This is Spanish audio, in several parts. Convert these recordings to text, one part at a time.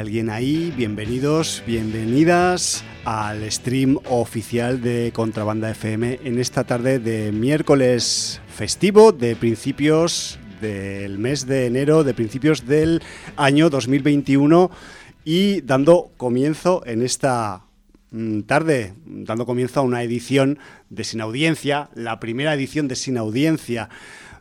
¿Hay alguien ahí? Bienvenidos, bienvenidas al stream oficial de Contrabanda FM en esta tarde de miércoles festivo de principios del mes de enero, de principios del año 2021 y dando comienzo en esta mm, tarde, dando comienzo a una edición de Sin Audiencia, la primera edición de Sin Audiencia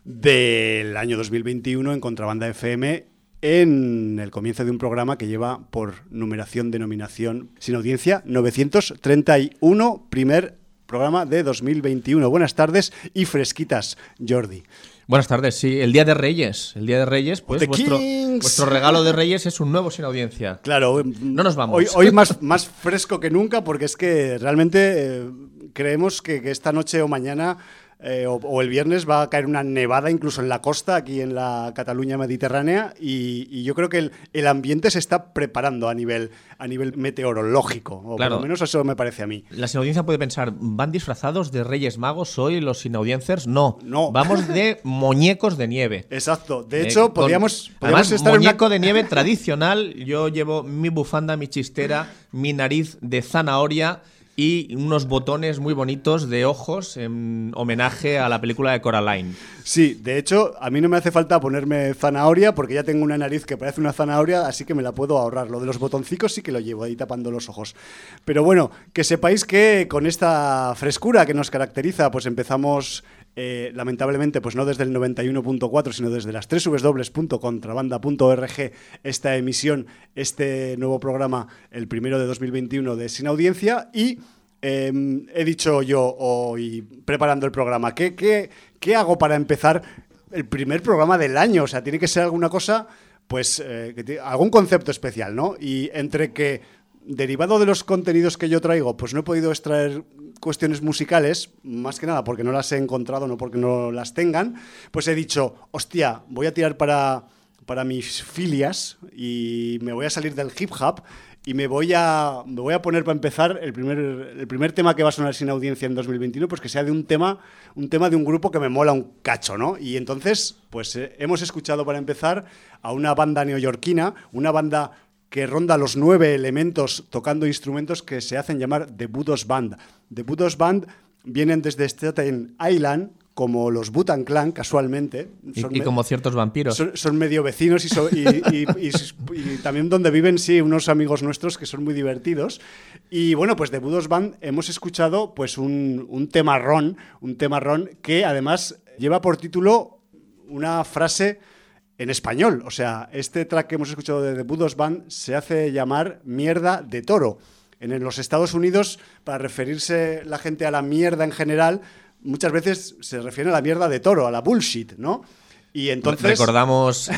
del año 2021 en Contrabanda FM en el comienzo de un programa que lleva por numeración, denominación, sin audiencia, 931, primer programa de 2021. Buenas tardes y fresquitas, Jordi. Buenas tardes, sí, el Día de Reyes. El Día de Reyes, pues vuestro, vuestro, regalo de Reyes es un nuevo sin audiencia. Claro, no nos vamos. Hoy, hoy más, más fresco que nunca porque es que realmente eh, creemos que, que esta noche o mañana eh, o, el viernes va a caer una nevada incluso en la costa, aquí en la Cataluña mediterránea, y, yo creo que el, ambiente se está preparando a nivel, a nivel meteorológico, o por lo menos eso me parece a mí. La sinaudiencia puede pensar, ¿van disfrazados de Reyes Magos hoy los sinaudiencers? No, no. vamos de muñecos de nieve. Exacto, de hecho eh, podríamos, además, muñeco de nieve tradicional, yo llevo mi bufanda, mi chistera, mi nariz de zanahoria y unos botones muy bonitos de ojos en homenaje a la película de Coraline. Sí, de hecho, a mí no me hace falta ponerme zanahoria porque ya tengo una nariz que parece una zanahoria, así que me la puedo ahorrar. Lo de los botoncicos sí que lo llevo ahí tapando los ojos. Pero bueno, que sepáis que con esta frescura que nos caracteriza, pues empezamos eh, lamentablemente, pues no desde el 91.4, sino desde las www.contrabanda.org, esta emisión, este nuevo programa, el primero de 2021 de Sin Audiencia. Y em, he dicho yo hoy, preparando el programa, ¿qué, qué, qué hago para empezar el primer programa del año? O sea, tiene que ser alguna cosa pues eh, algún concepto especial, ¿no? Y entre que derivado de los contenidos que yo traigo, pues no he podido extraer cuestiones musicales, más que nada porque no las he encontrado, no porque no las tengan, pues he dicho, hostia, voy a tirar para, para mis filias y me voy a salir del hip hop y me voy a, me voy a poner para empezar el primer, el primer tema que va a sonar sin audiencia en 2021, pues que sea de un tema, un tema de un grupo que me mola un cacho, ¿no? Y entonces, pues eh, hemos escuchado para empezar a una banda neoyorquina, una banda que ronda los nueve elementos tocando instrumentos que se hacen llamar The Budos Band. The Budos Band vienen desde Staten Island, como los Butan Clan, casualmente. Y, como ciertos vampiros. Son, medio vecinos y, también donde viven, sí, unos amigos nuestros que son muy divertidos. Y bueno, pues de Budos Band hemos escuchado pues un, un temarrón, un temarrón que además lleva por título una frase en español. O sea, este track que hemos escuchado de The Budos Band se hace llamar Mierda de Toro. En los Estados Unidos, para referirse la gente a la mierda en general, muchas veces se refiere a la mierda de toro, a la bullshit, ¿no? Y entonces. Recordamos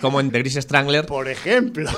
como en The Gris Strangler. Por ejemplo.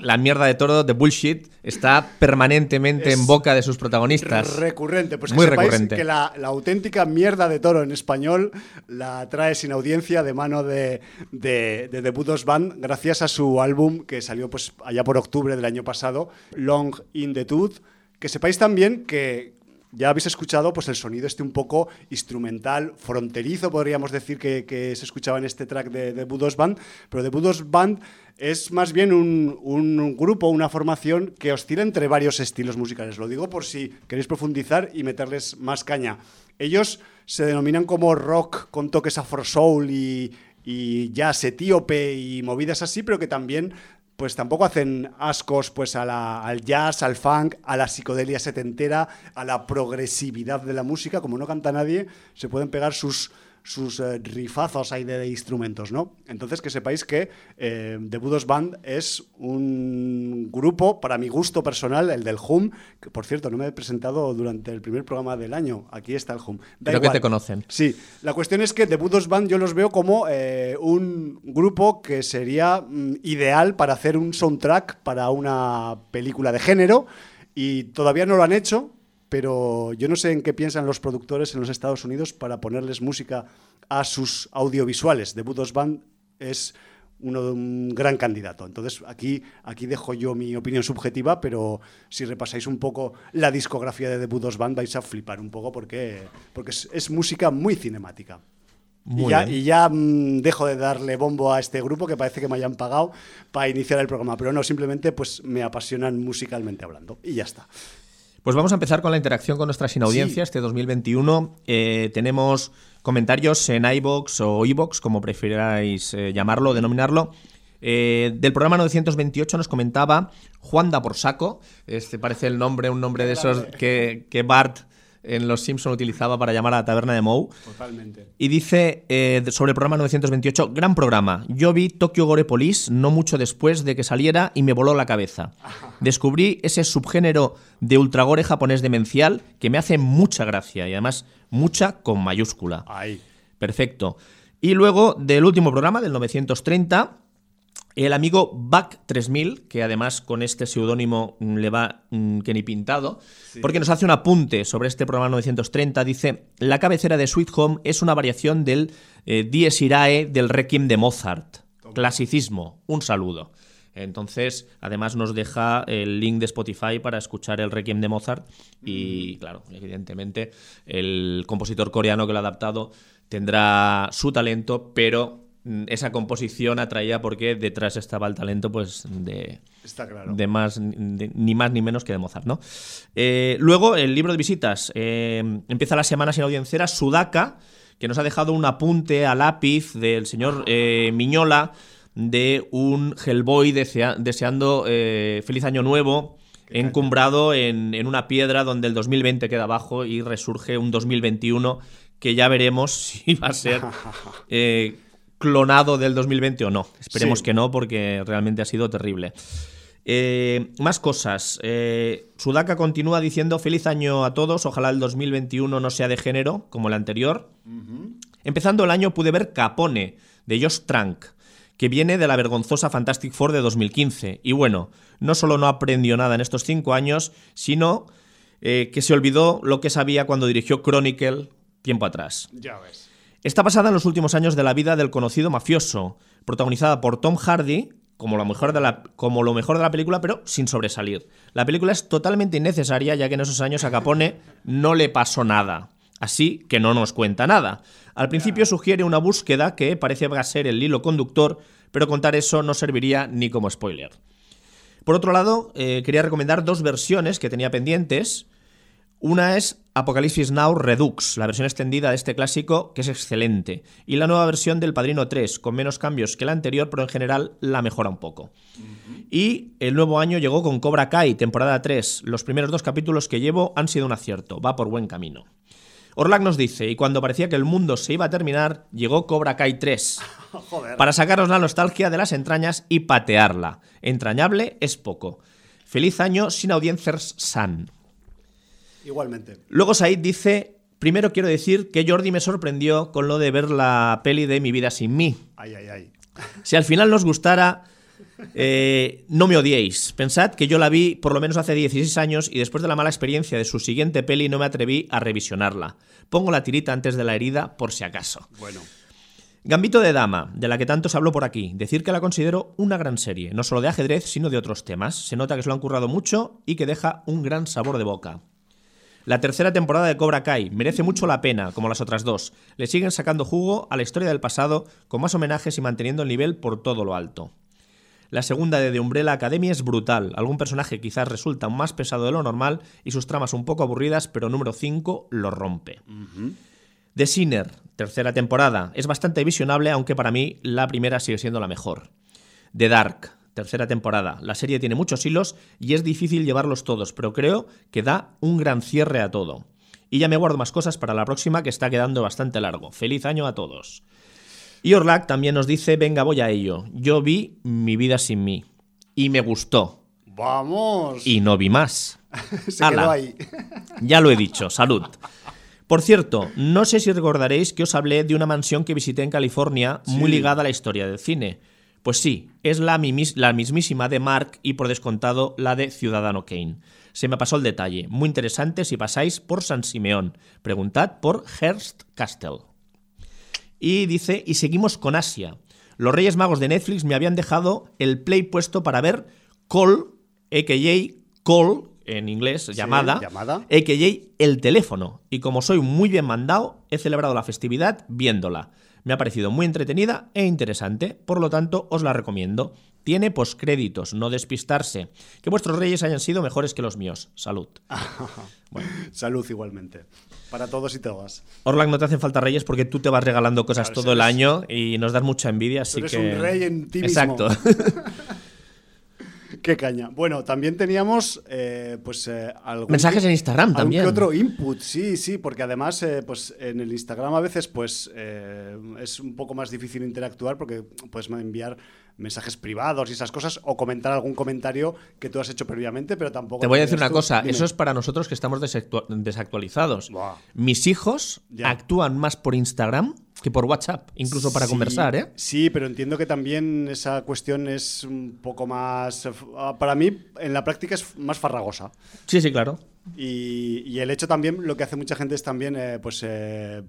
la mierda de toro, de bullshit, está permanentemente en boca de sus protagonistas. Recurrente. Pues Muy que recurrente. que la, auténtica mierda de toro en español la trae sin audiencia de mano de, de, de The Budos Band, gracias a su álbum que salió pues allá por octubre del año pasado, Long in the Tooth. Que sepáis también que, ya habéis escuchado pues el sonido este un poco instrumental, fronterizo, podríamos decir que, se escuchaba en este track de, Budos Band, pero de Budos Band es más bien un, grupo, una formación que oscila entre varios estilos musicales. Lo digo por si queréis profundizar y meterles más caña. Ellos se denominan como rock con toques afro soul y, y jazz etíope y movidas así, pero que también pues tampoco hacen ascos pues al jazz, al funk, a la psicodelia setentera, a la progresividad de la música, como no canta nadie, se pueden pegar sus sus eh, rifazos ahí de, instrumentos, ¿no? Entonces que sepáis que eh, The Budos Band es un grupo, para mi gusto personal, el del Hum, que por cierto no me he presentado durante el primer programa del año, aquí está el Hum. Creo que te conocen. Sí, la cuestión es que The Budos Band yo los veo como eh, un grupo que sería mm, ideal para hacer un soundtrack para una película de género y todavía no lo han hecho, pero yo no sé en qué piensan los productores en los Estados Unidos para ponerles música a sus audiovisuales. The Budos Band es uno de un gran candidato. Entonces, aquí, aquí dejo yo mi opinión subjetiva, pero si repasáis un poco la discografía de The Budos Band vais a flipar un poco porque, porque es música muy cinemática. y ya, mm, dejo de darle bombo a este grupo que parece que me hayan pagado para iniciar el programa, pero no, simplemente pues me apasionan musicalmente hablando y ya está. Pues vamos a empezar con la interacción con nuestra sin audiencia este 2021. Eh, tenemos comentarios en iBox o iBox, como prefiráis eh, llamarlo, denominarlo. Eh, del programa 928 nos comentaba Juan da por saco. Este parece el nombre, un nombre de esos que, que Bart en Los Simpson utilizaba para llamar a la taberna de Moe. Totalmente. Y dice eh, sobre el programa 928, gran programa. Yo vi Tokyo Gore Police no mucho después de que saliera y me voló la cabeza. Descubrí ese subgénero de ultragore japonés demencial que me hace mucha gracia y además mucha con mayúscula. Ahí. Perfecto. Y luego del último programa, del 930, el amigo Back 3000, que además con este seudónimo le va mm, que ni pintado, porque nos hace un apunte sobre este programa 930, dice, la cabecera de Sweet Home es una variación del eh, Dies Irae del Requiem de Mozart. Clasicismo, un saludo. Entonces, además nos deja el link de Spotify para escuchar el Requiem de Mozart y, mm. claro, evidentemente el compositor coreano que lo ha adaptado tendrá su talento, pero esa composición atraía porque detrás estaba el talento pues de, de más ni más ni menos que de Mozart ¿no? Eh, luego el libro de visitas. Eh, empieza la semana sin audiencera Sudaka que nos ha dejado un apunte a lápiz del señor eh, Miñola de un Hellboy deseando feliz año nuevo encumbrado en, en, una piedra donde el 2020 queda abajo y resurge un 2021 que ya veremos si va a ser clonado del 2020 o no. Esperemos que no, porque realmente ha sido terrible. Eh, más cosas. Eh, Sudaka continúa diciendo feliz año a todos, ojalá el 2021 no sea de género como el anterior. Empezando el año pude ver Capone, de Josh Trank, que viene de la vergonzosa Fantastic Four de 2015. Y bueno, no solo no aprendió nada en estos cinco años, sino eh, que se olvidó lo que sabía cuando dirigió Chronicle tiempo atrás. Ya ves. Está basada en los últimos años de la vida del conocido mafioso, protagonizada por Tom Hardy, como lo, mejor de la, como lo mejor de la película, pero sin sobresalir. La película es totalmente innecesaria, ya que en esos años a Capone no le pasó nada. Así que no nos cuenta nada. Al principio sugiere una búsqueda que parece va a ser el hilo conductor, pero contar eso no serviría ni como spoiler. Por otro lado, eh, quería recomendar dos versiones que tenía pendientes. Una es Apocalipsis Now Redux, la versión extendida de este clásico, que es excelente, y la nueva versión del Padrino 3, con menos cambios que la anterior, pero en general la mejora un poco. Y el nuevo año llegó con Cobra Kai, temporada 3. Los primeros dos capítulos que llevo han sido un acierto, va por buen camino. Orlac nos dice, y cuando parecía que el mundo se iba a terminar, llegó Cobra Kai 3. Para sacaros la nostalgia de las entrañas y patearla. Entrañable es poco. Feliz año sin audiencias san. Igualmente. Luego Said dice, primero quiero decir que Jordi me sorprendió con lo de ver la peli de Mi vida sin mí. Ay, ay, ay. Si al final nos gustara, eh, no me odiéis. Pensad que yo la vi por lo menos hace 16 años y después de la mala experiencia de su siguiente peli no me atreví a revisionarla. Pongo la tirita antes de la herida por si acaso. Bueno. Gambito de Dama, de la que tanto se habló por aquí. Decir que la considero una gran serie, no solo de ajedrez, sino de otros temas. Se nota que se lo han currado mucho y que deja un gran sabor de boca. La tercera temporada de Cobra Kai merece mucho la pena, como las otras dos. Le siguen sacando jugo a la historia del pasado, con más homenajes y manteniendo el nivel por todo lo alto. La segunda de The Umbrella Academy es brutal. Algún personaje quizás resulta más pesado de lo normal y sus tramas un poco aburridas, pero número 5 lo rompe. The Sinner, tercera temporada, es bastante visionable, aunque para mí la primera sigue siendo la mejor. The Dark, tercera temporada. La serie tiene muchos hilos y es difícil llevarlos todos, pero creo que da un gran cierre a todo. Y ya me guardo más cosas para la próxima que está quedando bastante largo. Feliz año a todos. Y Orlac también nos dice, venga, voy a ello. Yo vi Mi vida sin mí. Y me gustó. Vamos. Y no vi más. Se quedó ahí. ya lo he dicho, salud. Por cierto, no sé si recordaréis que os hablé de una mansión que visité en California muy ligada a la historia del cine. Pues sí, es la, la, mismísima de Mark y por descontado la de Ciudadano Kane. Se me pasó el detalle. Muy interesante si pasáis por San Simeón. Preguntad por Hearst Castle. Y dice, y seguimos con Asia. Los Reyes Magos de Netflix me habían dejado el play puesto para ver Call, a.k.a. Call, en inglés, llamada, llamada, a.k.a. el teléfono. Y como soy muy bien mandado, he celebrado la festividad viéndola. Me ha parecido muy entretenida e interesante, por lo tanto os la recomiendo. Tiene poscréditos, no despistarse. Que vuestros reyes hayan sido mejores que los míos. Salud. Salud igualmente. Para todos y todas. Orlac, no te hacen falta reyes porque tú te vas regalando cosas todo el año y nos das mucha envidia, así eres que... un rey en ti Exacto. Qué caña. Bueno, también teníamos eh, pues eh, mensajes en Instagram también. otro input, sí, sí, porque además eh, pues en el Instagram a veces pues es un poco más difícil interactuar porque puedes enviar mensajes privados y esas cosas o comentar algún comentario que tú has hecho previamente, pero tampoco... Te voy a decir una cosa, eso es para nosotros que estamos desactualizados. Mis hijos actúan más por Instagram que por WhatsApp, incluso para conversar, ¿eh? Sí, pero entiendo que también esa cuestión es un poco más... Para mí, en la práctica es más farragosa. Sí, sí, claro. Y, el hecho también, lo que hace mucha gente es también eh, pues, eh,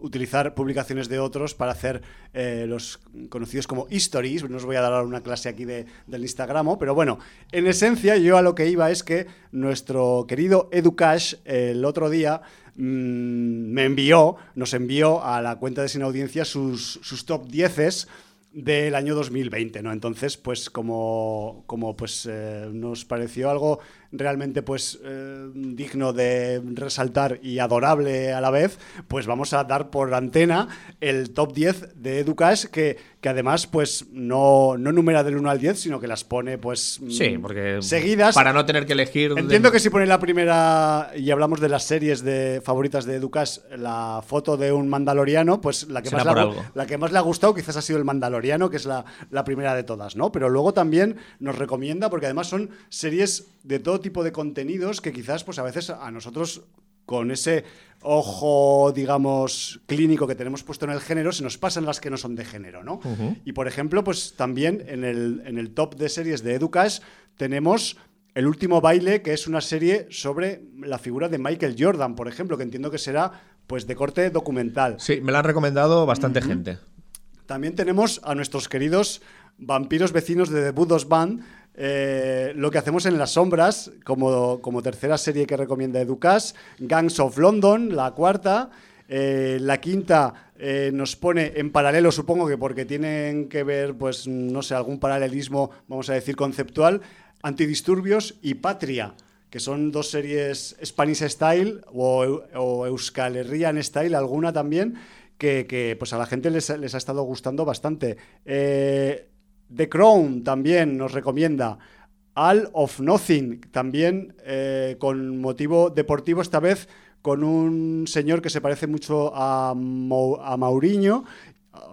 utilizar publicaciones de otros para hacer eh, los conocidos como stories. No os voy a dar una clase aquí de, del Instagram, pero bueno, en esencia yo a lo que iba es que nuestro querido Educash el otro día mm, me envió, nos envió a la cuenta de Sin Audiencia sus, sus top 10 del año 2020, ¿no? Entonces, pues como, como pues nos pareció algo realmente pues eh, digno de resaltar y adorable a la vez, pues vamos a dar por antena el top 10 de Educash que, que además pues no, no numera del 1 al 10, sino que las pone pues sí, porque seguidas. Para no tener que elegir. Entiendo que si pone la primera y hablamos de las series de favoritas de Educash, la foto de un mandaloriano, pues la que, más le, la que más le ha gustado quizás ha sido el mandaloriano, que es la, la primera de todas, ¿no? Pero luego también nos recomienda, porque además son series de todo tipo de contenidos que quizás pues a veces a nosotros con ese ojo, digamos, clínico que tenemos puesto en el género, se nos pasan las que no son de género, ¿no? Y por ejemplo, pues también en el, en el top de series de Educash tenemos El último baile, que es una serie sobre la figura de Michael Jordan, por ejemplo, que entiendo que será pues de corte documental. Sí, me la han recomendado bastante gente. También tenemos a nuestros queridos vampiros vecinos de The Budos Band, eh, lo que hacemos en las sombras, como, como tercera serie que recomienda Educas, Gangs of London, la cuarta. Eh, la quinta eh, nos pone en paralelo, supongo que porque tienen que ver, pues, no sé, algún paralelismo, vamos a decir, conceptual, Antidisturbios y Patria, que son dos series Spanish Style o, o Euskal Herrian Style, alguna también, que, pues a la gente les, les ha estado gustando bastante. The Crown también nos recomienda. All of Nothing, también eh, con motivo deportivo, esta vez con un señor que se parece mucho a, a Mauriño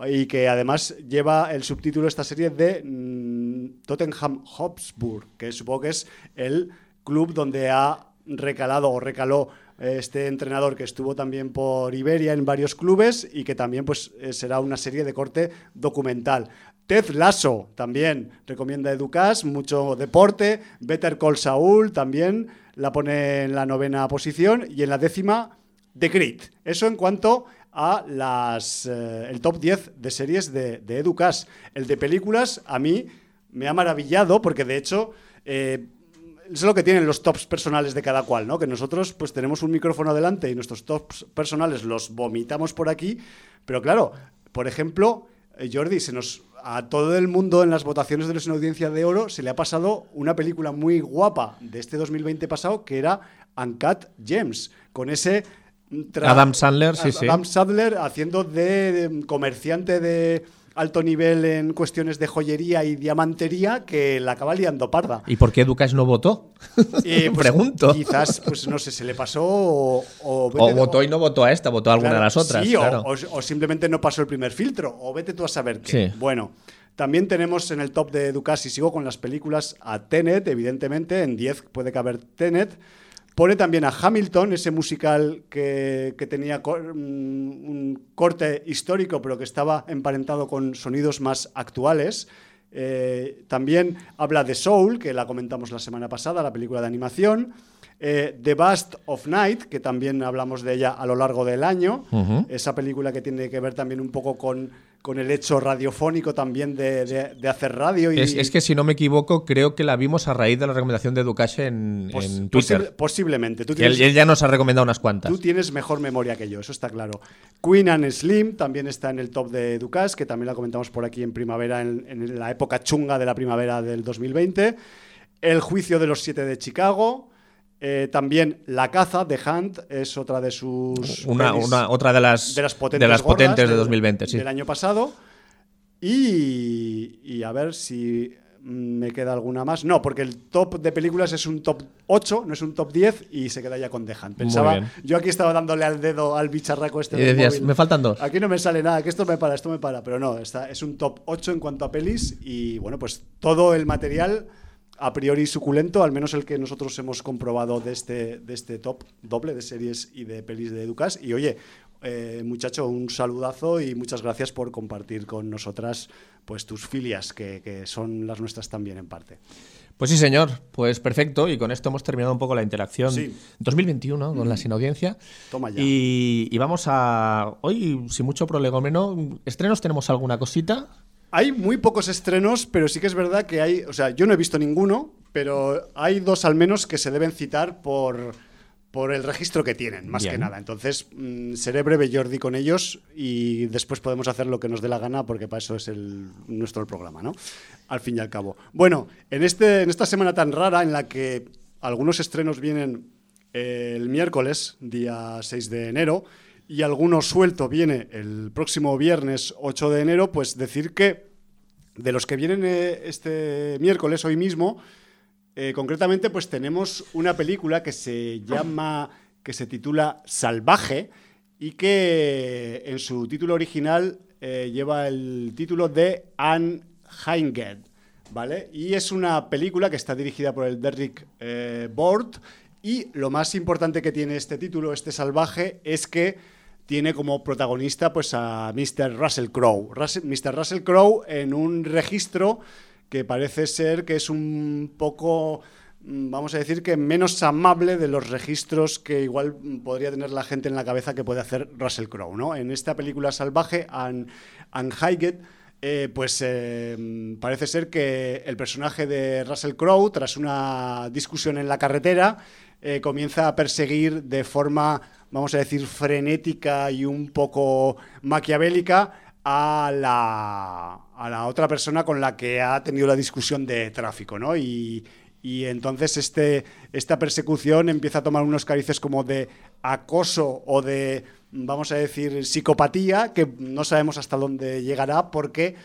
y que además lleva el subtítulo de esta serie de mm, Tottenham Hotspur, que supongo que es el club donde ha recalado o recaló eh, este entrenador que estuvo también por Iberia en varios clubes y que también pues, eh, será una serie de corte documental. Ted Lasso también recomienda Educas, mucho deporte. Better Call Saul también la pone en la novena posición y en la décima The Grid. Eso en cuanto a las, eh, el top 10 de series de, de Educas. El de películas a mí me ha maravillado porque de hecho... Eh, es lo que tienen los tops personales de cada cual, ¿no? Que nosotros pues tenemos un micrófono delante y nuestros tops personales los vomitamos por aquí, pero claro, por ejemplo, eh, Jordi, se nos a todo el mundo en las votaciones de los en audiencia de oro se le ha pasado una película muy guapa de este 2020 pasado que era Uncut Gems, con ese Adam Sandler, sí, sí. Adam Sandler haciendo de comerciante de alto nivel en cuestiones de joyería y diamantería que la acaba liando parda. ¿Y por qué Ducas no votó? Eh, pues, Pregunto. Quizás, pues no sé, se le pasó o... O, votó y no votó a esta, votó a alguna de las otras. Sí, o, simplemente no pasó el primer filtro, o vete tú a saber qué. Bueno, también tenemos en el top de Ducas, y sigo con las películas, a Tenet, evidentemente, en 10 puede caber Tenet. Pone también a Hamilton, ese musical que, tenía mm, un corte histórico, pero que estaba emparentado con sonidos más actuales. Eh, también habla de Soul, que la comentamos la semana pasada, la película de animación. Eh, The Bust of Night, que también hablamos de ella a lo largo del año. Esa película que tiene que ver también un poco con, con el hecho radiofónico también de, hacer radio. Y... Es, que si no me equivoco, creo que la vimos a raíz de la recomendación de Ducache en, Twitter. posiblemente. Tú él, ya nos ha recomendado unas cuantas. Tú tienes mejor memoria que yo, eso está claro. Queen and Slim también está en el top de Ducache, que también la comentamos por aquí en primavera, en, la época chunga de la primavera del 2020. El juicio de los siete de Chicago. Eh, también La caza de Hunt es otra de sus. Una, otra de las, de las potentes, de, 2020, sí. Del año pasado. Y, a ver si me queda alguna más. No, porque el top de películas es un top 8, no es un top 10 y se queda ya con The Hunt. Pensaba, yo aquí estaba dándole al dedo al bicharraco este. Y decías, me faltan dos. Aquí no me sale nada, que esto me para, esto me para. Pero no, está, es un top 8 en cuanto a pelis y bueno, pues todo el material a priori suculento, al menos el que nosotros hemos comprobado de este, de este top doble de series y de pelis de Educas. Y oye, eh, muchacho, un saludazo y muchas gracias por compartir con nosotras pues tus filias, que, son las nuestras también en parte. Pues sí, señor. Pues perfecto. Y con esto hemos terminado un poco la interacción 2021 con la sin audiencia. Toma ya. Y, y, vamos a. Hoy, sin mucho prolegómeno, ¿estrenos tenemos alguna cosita? Hay muy pocos estrenos, pero sí que es verdad que hay, o sea, yo no he visto ninguno, pero hay dos al menos que se deben citar por, por el registro que tienen, más que nada. Entonces, mm, seré breve, Jordi, con ellos y después podemos hacer lo que nos dé la gana, porque para eso es el, nuestro programa, ¿no? Al fin y al cabo. Bueno, en, este, en esta semana tan rara en la que algunos estrenos vienen eh, el miércoles, día 6 de enero, y alguno suelto viene el próximo viernes 8 de enero, pues decir que de los que vienen eh, este miércoles, hoy mismo, eh, concretamente, pues tenemos una película que se llama, que se titula Salvaje y que en su título original eh, lleva el título de Anne Heinged, ¿vale? Y es una película que está dirigida por el Derrick Bort y lo más importante que tiene este título, este Salvaje, es que tiene como protagonista pues a Mr. Russell Crowe. Mr. Russell Crowe en un registro que parece ser que es un poco mm, vamos a decir que menos amable de los registros que igual podría tener la gente en la cabeza que puede hacer Russell Crowe, ¿no? En esta película salvaje, Anne, Higgett, eh, pues eh, parece ser que el personaje de Russell Crowe, tras una discusión en la carretera, eh, comienza a perseguir de forma vamos a decir, frenética y un poco maquiavélica a la, a la otra persona con la que ha tenido la discusión de tráfico, ¿no? Y, entonces este, esta persecución empieza a tomar unos carices como de acoso o de, vamos a decir, psicopatía, que no sabemos hasta dónde llegará porque,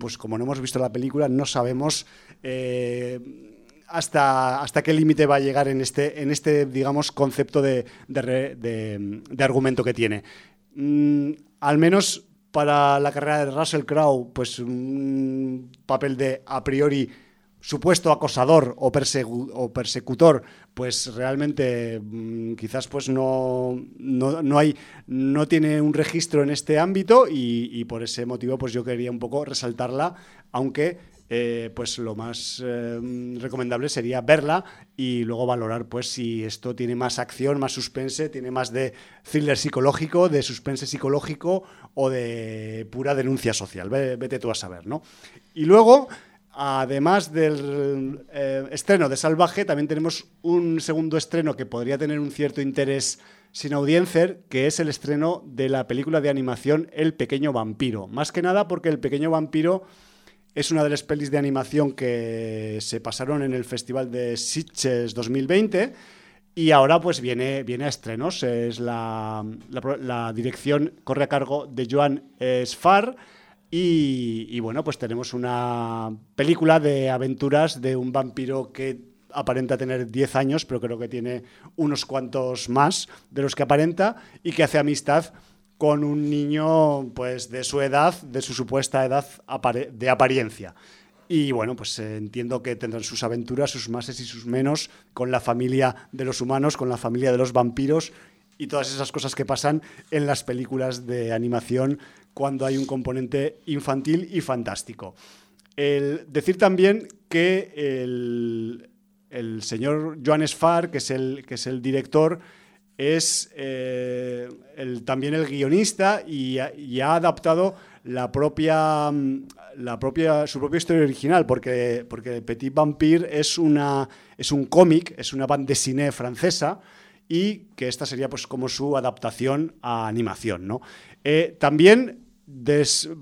pues como no hemos visto la película, no sabemos... Eh, hasta, hasta qué límite va a llegar en este, en este digamos, concepto de, argumento que tiene. Mm, al menos para la carrera de Russell Crowe, pues un papel de a priori supuesto acosador o, persecutor, pues realmente mm, quizás pues no, no, hay, no tiene un registro en este ámbito y, y, por ese motivo pues yo quería un poco resaltarla, aunque eh, pues lo más eh, recomendable sería verla y luego valorar pues si esto tiene más acción, más suspense, tiene más de thriller psicológico, de suspense psicológico o de pura denuncia social. Vete tú a saber, ¿no? Y luego, además del eh, estreno de Salvaje, también tenemos un segundo estreno que podría tener un cierto interés sin audiencia, que es el estreno de la película de animación El pequeño vampiro. Más que nada porque El pequeño vampiro es una de las pelis de animación que se pasaron en el Festival de Sitges 2020 y ahora pues viene, viene a estrenos. Es la, dirección corre a cargo de Joan Sfar y, y, bueno, pues tenemos una película de aventuras de un vampiro que aparenta tener 10 años, pero creo que tiene unos cuantos más de los que aparenta y que hace amistad con un niño pues de su edad, de su supuesta edad de apariencia. Y bueno, pues eh, entiendo que tendrán sus aventuras, sus máses y sus menos con la familia de los humanos, con la familia de los vampiros y todas esas cosas que pasan en las películas de animación cuando hay un componente infantil y fantástico. El decir también que el, el señor Joan Sfar, que es el, que es el director, es también el guionista y, ha adaptado la propia, la propia, su propia historia original, porque, porque Petit Vampire es, una, es un cómic, es una bande cine francesa y que esta sería pues como su adaptación a animación. ¿no? Eh, también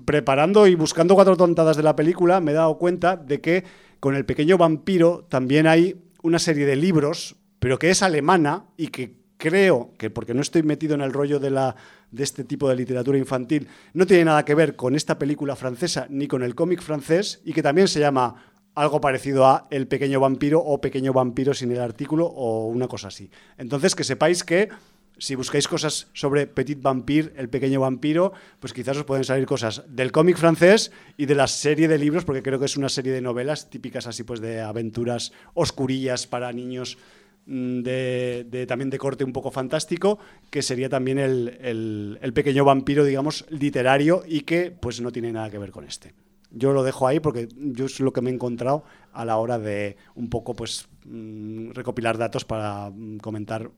preparando y buscando cuatro tontadas de la película me he dado cuenta de que con el pequeño vampiro también hay una serie de libros, pero que es alemana y que creo que, porque no estoy metido en el rollo de, la, de este tipo de literatura infantil, no tiene nada que ver con esta película francesa ni con el cómic francés y que también se llama algo parecido a El pequeño vampiro o Pequeño vampiro sin el artículo o una cosa así. Entonces, que sepáis que si buscáis cosas sobre Petit Vampire, el pequeño vampiro, pues quizás os pueden salir cosas del cómic francés y de la serie de libros, porque creo que es una serie de novelas típicas así pues de aventuras oscurillas para niños mm, de, también de corte un poco fantástico, que sería también el, el pequeño vampiro, digamos, literario y que pues no tiene nada que ver con este yo lo dejo ahí porque yo es lo que me he encontrado a la hora de un poco pues mm, recopilar datos para mm, comentar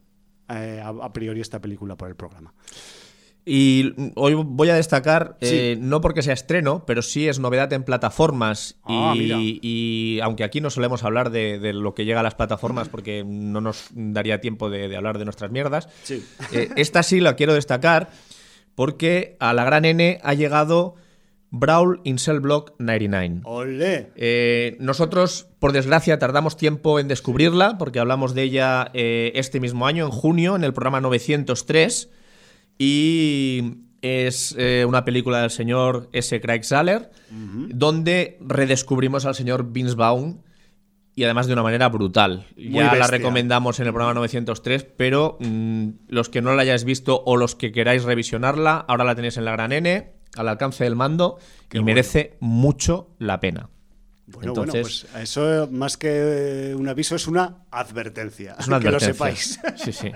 eh, a, priori esta película por el programa. Y hoy voy a destacar, eh, no porque sea estreno, pero sí es novedad en plataformas. Ah, y, aunque aquí no solemos hablar de, lo que llega a las plataformas porque no nos daría tiempo de, hablar de nuestras mierdas, eh, esta sí la quiero destacar porque a la gran N ha llegado Brawl in Cell Block 99. ¡Olé! Eh, nosotros, por desgracia, tardamos tiempo en descubrirla, porque hablamos de ella este mismo año, en junio, en el programa 903. Y es eh, una película del señor S. Craig Saller, donde redescubrimos al señor Vince Vaughn y además de una manera brutal. ya la recomendamos en el programa 903, pero mm, los que no la hayáis visto o los que queráis revisionarla, ahora la tenéis en la gran N al alcance del mando y merece mucho la pena. Bueno, Entonces, pues eso más que un aviso es una advertencia. Es una que lo sepáis. Sí, sí.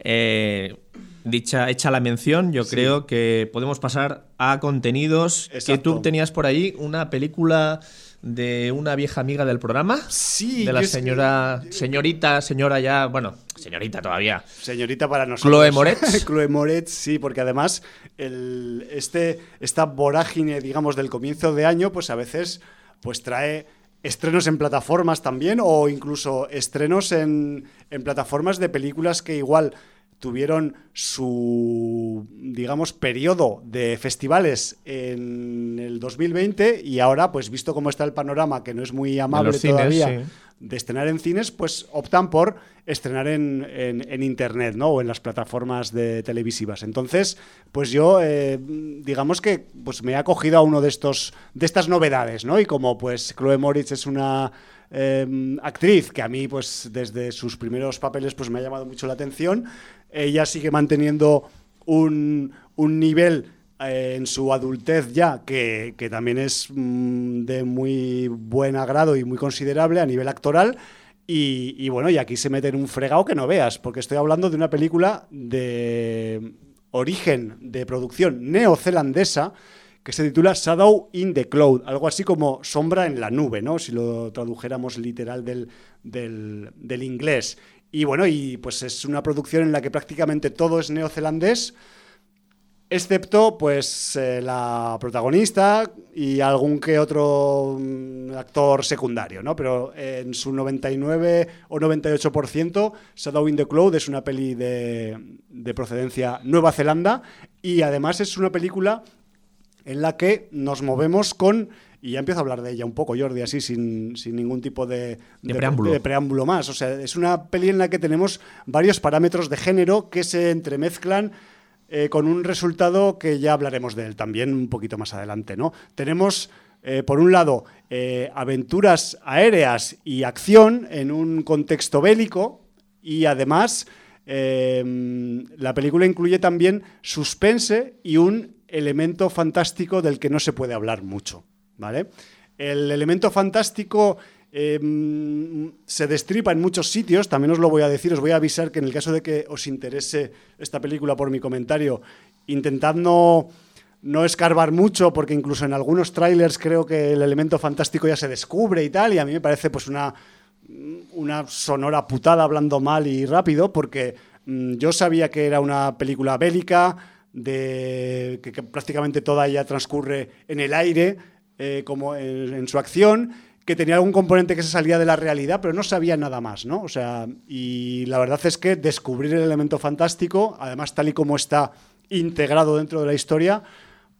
Eh, dicha, hecha la mención, yo creo que podemos pasar a contenidos que tú tenías por ahí, una película de una vieja amiga del programa. Sí. De la señora, señorita, señora ya, bueno, señorita todavía. Señorita para nosotros. Chloe Moretz. Chloe Moretz, sí, porque además el, este, esta vorágine, digamos, del comienzo de año, pues a veces pues trae estrenos en plataformas también o incluso estrenos en, en plataformas de películas que igual tuvieron su, digamos, periodo de festivales en el 2020 y ahora, pues visto cómo está el panorama, que no es muy amable todavía de estrenar en cines, pues optan por estrenar en, en, Internet, ¿no? O en las plataformas de televisivas. Entonces, pues yo, eh, digamos que pues me he acogido a uno de estos, de estas novedades, ¿no? Y como pues Chloe Moritz es una Em, actriz que a mí, pues desde sus primeros papeles, pues me ha llamado mucho la atención. Ella sigue manteniendo un, nivel eh, en su adultez ya, que, también es mm, de muy buen agrado y muy considerable a nivel actoral. Y, bueno, y aquí se mete en un fregado que no veas, porque estoy hablando de una película de origen de producción neozelandesa que se titula Shadow in the Cloud, algo así como sombra en la nube, ¿no? Si lo tradujéramos literal del, del, inglés. Y bueno, y pues es una producción en la que prácticamente todo es neozelandés, excepto pues eh, la protagonista y algún que otro mm, actor secundario, ¿no? Pero en su 99 o 98% Shadow in the Cloud es una peli de, de procedencia Nueva Zelanda y además es una película en la que nos movemos con y ya empiezo a hablar de ella un poco, Jordi, así sin, ningún tipo de, preámbulo. más. O sea, es una peli en la que tenemos varios parámetros de género que se entremezclan eh, con un resultado que ya hablaremos de él también un poquito más adelante. ¿no? Tenemos, eh, por un lado, eh, aventuras aéreas y acción en un contexto bélico y además la película incluye también suspense y un elemento fantástico del que no se puede hablar mucho, ¿vale? El elemento fantástico em, se destripa en muchos sitios, también os lo voy a decir, os voy a avisar que en el caso de que os interese esta película por mi comentario, intentad no, escarbar mucho, porque incluso en algunos trailers creo que el elemento fantástico ya se descubre y tal, y a mí me parece pues una, una sonora putada hablando mal y rápido, porque mm, yo sabía que era una película bélica, de, que, prácticamente toda ella transcurre en el aire, eh, como en, su acción, que tenía algún componente que se salía de la realidad, pero no sabía nada más, ¿no? O sea, y la verdad es que descubrir el elemento fantástico, además tal y como está integrado dentro de la historia,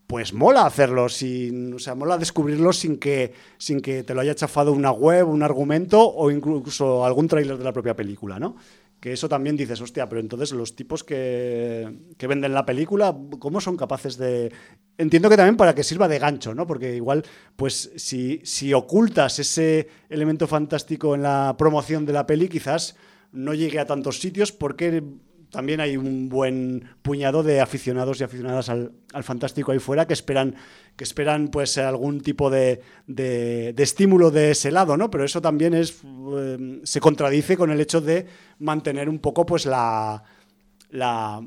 pues mola hacerlo, sin, o sea, mola descubrirlo sin que, sin que te lo haya chafado una web, un argumento o incluso algún tráiler de la propia película, ¿no? Que eso también dices, hostia, pero entonces los tipos que, que, venden la película, ¿cómo son capaces de...? Entiendo que también para que sirva de gancho, ¿no? Porque igual, pues si, si ocultas ese elemento fantástico en la promoción de la peli, quizás no llegue a tantos sitios porque también hay un buen puñado de aficionados y aficionadas al, fantástico ahí fuera que esperan, que esperan pues algún tipo de, de, estímulo de ese lado, ¿no? Pero eso también es, eh, se contradice con el hecho de mantener un poco pues la, la,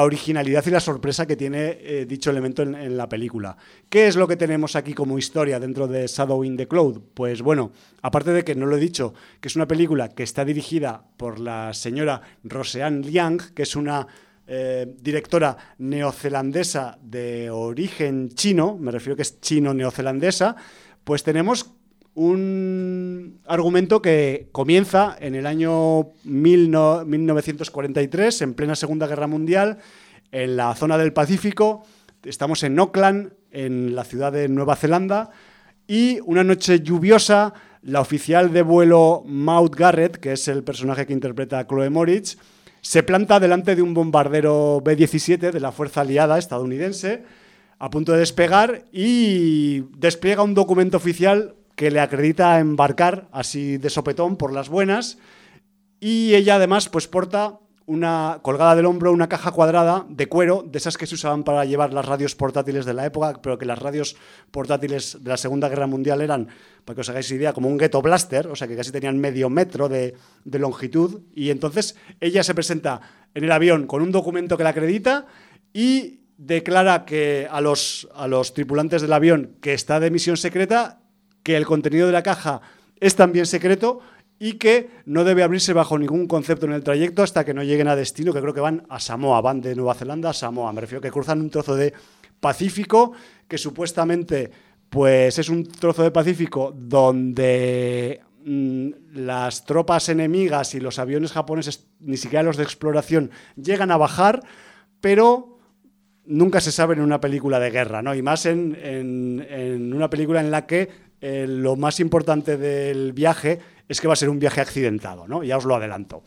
originalidad y la sorpresa que tiene eh, dicho elemento en, la película. ¿Qué es lo que tenemos aquí como historia dentro de Shadow in the Cloud? Pues bueno, aparte de que no lo he dicho, que es una película que está dirigida por la señora Roseanne Liang, que es una eh, directora neozelandesa de origen chino, me refiero que es chino-neozelandesa, pues tenemos un argumento que comienza en el año 1943, en plena Segunda Guerra Mundial, en la zona del Pacífico. Estamos en Auckland, en la ciudad de Nueva Zelanda, y una noche lluviosa, la oficial de vuelo Maud Garrett, que es el personaje que interpreta a Chloe Moritz, se planta delante de un bombardero B-17 de la Fuerza Aliada estadounidense, a punto de despegar, y despliega un documento oficial que le acredita embarcar así de sopetón por las buenas y ella además pues porta una colgada del hombro una caja cuadrada de cuero, de esas que se usaban para llevar las radios portátiles de la época, pero que las radios portátiles de la Segunda Guerra Mundial eran, para que os hagáis idea, como un ghetto blaster, o sea que casi tenían medio metro de, de longitud. Y entonces ella se presenta en el avión con un documento que la acredita y declara que a los, a los tripulantes del avión que está de misión secreta que el contenido de la caja es también secreto y que no debe abrirse bajo ningún concepto en el trayecto hasta que no lleguen a destino, que creo que van a Samoa, van de Nueva Zelanda a Samoa. Me refiero que cruzan un trozo de Pacífico que supuestamente pues es un trozo de Pacífico donde mm, las tropas enemigas y los aviones japoneses, ni siquiera los de exploración, llegan a bajar, pero nunca se sabe en una película de guerra, ¿no? Y más en, en una película en la que eh, lo más importante del viaje es que va a ser un viaje accidentado, ¿no? Ya os lo adelanto.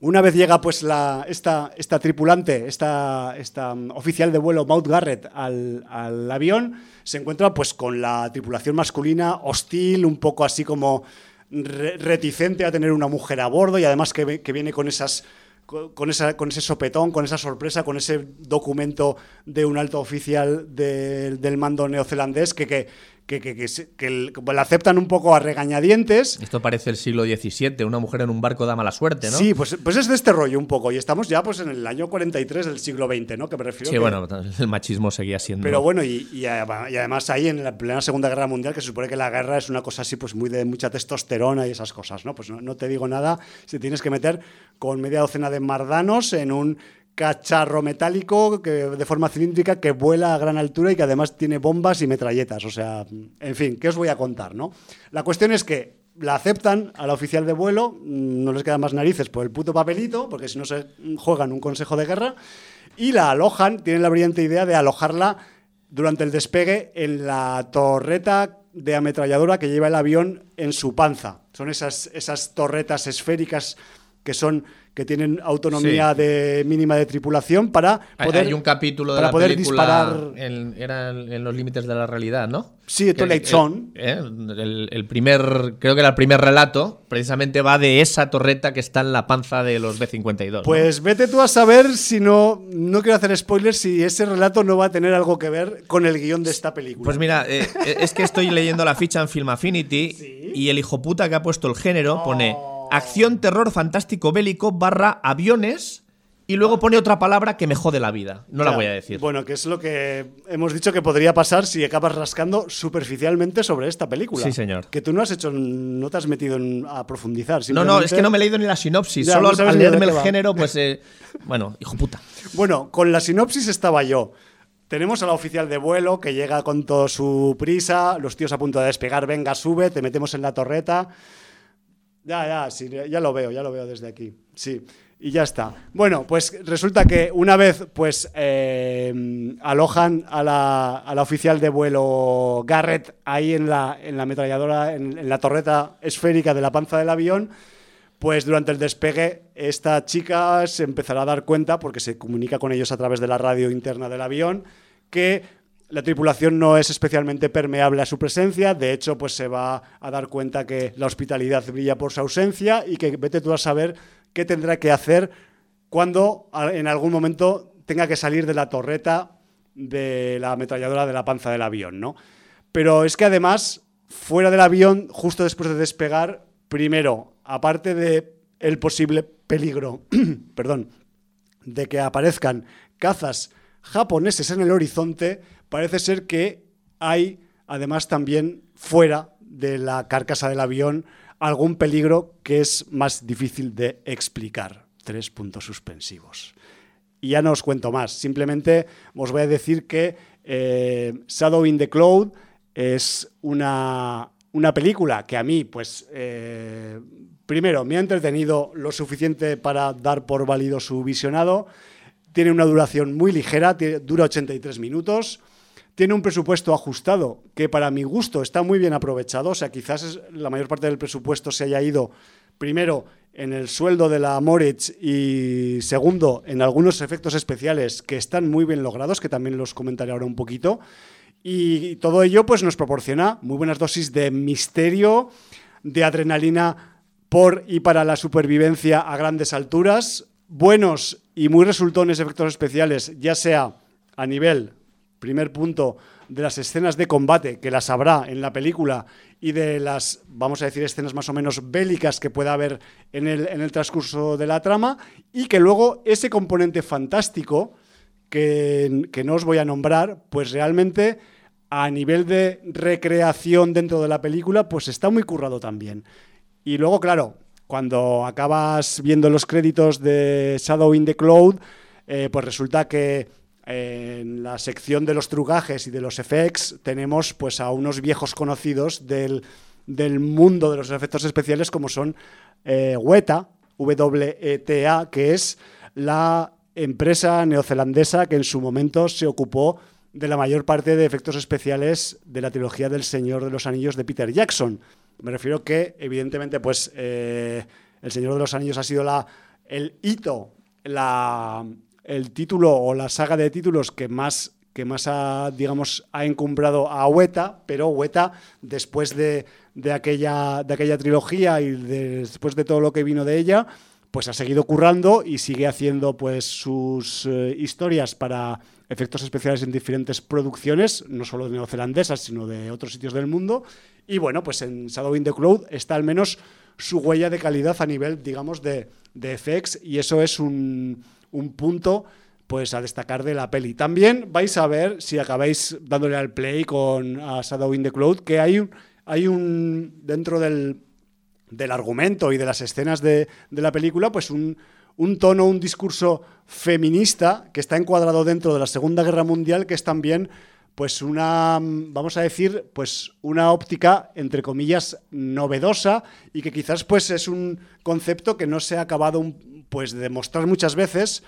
Una vez llega pues la, esta, esta tripulante, esta, esta um, oficial de vuelo, Maud Garrett, al, avión, se encuentra pues con la tripulación masculina hostil, un poco así como reticente a tener una mujer a bordo y además que, que viene con esas con, esa, con ese sopetón, con esa sorpresa, con ese documento de un alto oficial del mando neozelandés que, que, que, que, que, la aceptan un poco a regañadientes. Esto parece el siglo XVII, una mujer en un barco da mala suerte, ¿no? Sí, pues, pues es de este rollo un poco. Y estamos ya pues en el año 43 del siglo XX, ¿no? Que me refiero. Sí, bueno, el machismo seguía siendo. Pero bueno, y, y, además ahí en la plena Segunda Guerra Mundial, que se supone que la guerra es una cosa así, pues muy de mucha testosterona y esas cosas, ¿no? Pues no, no te digo nada si tienes que meter con media docena de mardanos en un cacharro metálico que, de forma cilíndrica que vuela a gran altura y que además tiene bombas y metralletas. O sea, en fin, ¿qué os voy a contar? ¿no? La cuestión es que la aceptan a la oficial de vuelo, mm, no les quedan más narices por el puto papelito, porque si no se juegan un consejo de guerra, y la alojan, tienen la brillante idea de alojarla durante el despegue en la torreta de ametralladora que lleva el avión en su panza. Son esas, esas torretas esféricas que son que tienen autonomía de mínima de tripulación para poder hay un capítulo de para poder disparar. en, era en los límites de la realidad no sí Twilight Zone. eh, el, primer creo que era el primer relato precisamente va de esa torreta que está en la panza de los B52 pues vete tú a saber si no no quiero hacer spoilers si ese relato no va a tener algo que ver con el guion de esta película. Pues mira eh, eh, es que estoy leyendo la ficha en Film Affinity y el hijo puta que ha puesto el género pone oh. Acción, terror, fantástico, bélico, barra aviones y luego pone otra palabra que me jode la vida. No la voy a decir. Bueno, que es lo que hemos dicho que podría pasar si acabas rascando superficialmente sobre esta película. Sí, señor. Que tú no has hecho, no te has metido a profundizar. No, no, es que no me he leído ni la sinopsis. Solo al, leerme el género, pues. Eh, bueno, hijo puta. Bueno, con la sinopsis estaba yo. Tenemos a la oficial de vuelo que llega con toda su prisa, los tíos a punto de despegar, venga, sube, te metemos en la torreta. Ya, ya, sí, ya lo veo, ya lo veo desde aquí. Sí, y ya está. Bueno, pues resulta que una vez pues eh, alojan a la, a la, oficial de vuelo Garrett ahí en la, en la ametralladora, en la torreta esférica de la panza del avión, pues durante el despegue esta chica se empezará a dar cuenta, porque se comunica con ellos a través de la radio interna del avión, que la tripulación no es especialmente permeable a su presencia, de hecho pues se va a dar cuenta que la hospitalidad brilla por su ausencia y que vete tú a saber qué tendrá que hacer cuando en algún momento tenga que salir de la torreta de la ametralladora de la panza del avión, ¿no? Pero es que además, fuera del avión, justo después de despegar, primero, aparte de el posible peligro, perdón, de que aparezcan cazas japoneses en el horizonte, parece ser que hay además también fuera de la carcasa del avión algún peligro que es más difícil de explicar. Tres puntos suspensivos. Y ya no os cuento más, simplemente os voy a decir que eh, Shadow in the Cloud es una, una película que a mí, pues, eh, primero, me ha entretenido lo suficiente para dar por válido su visionado. Tiene una duración muy ligera, dura 83 minutos. Tiene un presupuesto ajustado que para mi gusto está muy bien aprovechado. O sea, quizás la mayor parte del presupuesto se haya ido primero en el sueldo de la Moritz y segundo en algunos efectos especiales que están muy bien logrados, que también los comentaré ahora un poquito. Y todo ello pues, nos proporciona muy buenas dosis de misterio, de adrenalina por y para la supervivencia a grandes alturas, buenos y muy resultones efectos especiales, ya sea a nivel, primer punto, de las escenas de combate, que las habrá en la película, y de las, vamos a decir, escenas más o menos bélicas que pueda haber en el, en el transcurso de la trama, y que luego ese componente fantástico, que, no os voy a nombrar, pues realmente a nivel de recreación dentro de la película, pues está muy currado también. Y luego, claro, cuando acabas viendo los créditos de Shadow in the Cloud, eh, pues resulta que en la sección de los trugajes y de los effects tenemos pues a unos viejos conocidos del, mundo de los efectos especiales como son eh, WETA, W-E-T-A, que es la empresa neozelandesa que en su momento se ocupó de la mayor parte de efectos especiales de la trilogía del Señor de los Anillos de Peter Jackson. Me refiero que, evidentemente, pues eh, El Señor de los Anillos ha sido la, el hito, la, el título o la saga de títulos que más que más ha, digamos, ha encumbrado a Hueta, pero Hueta, después de, de, aquella, de aquella trilogía y después de todo lo que vino de ella, pues ha seguido currando y sigue haciendo pues sus eh, historias para efectos especiales en diferentes producciones, no solo neozelandesas, sino de otros sitios del mundo. Y bueno, pues en Shadow in the Cloud está al menos su huella de calidad a nivel, digamos, de, de FX y eso es un, un punto pues a destacar de la peli. También vais a ver, si acabáis dándole al play con Shadow in the Cloud, que hay un, hay un dentro del del argumento y de las escenas de, la película, pues un, tono, un discurso feminista que está encuadrado dentro de la Segunda Guerra Mundial, que es también pues una, vamos a decir, pues una óptica, entre comillas, novedosa y que quizás pues es un concepto que no se ha acabado pues de mostrar muchas veces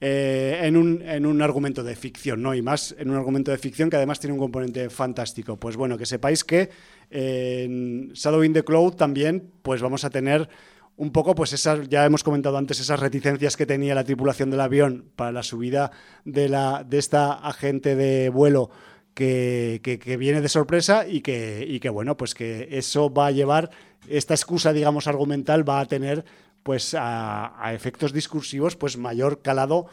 eh, en, un, en, un, argumento de ficción, ¿no? Y más en un argumento de ficción que además tiene un componente fantástico. Pues bueno, que sepáis que en Shadow in the Cloud también, pues vamos a tener un poco, pues esas, ya hemos comentado antes, esas reticencias que tenía la tripulación del avión para la subida de, la, de esta agente de vuelo que, que, viene de sorpresa y que, y que, bueno, pues que eso va a llevar, esta excusa, digamos, argumental va a tener pues a, efectos discursivos, pues mayor calado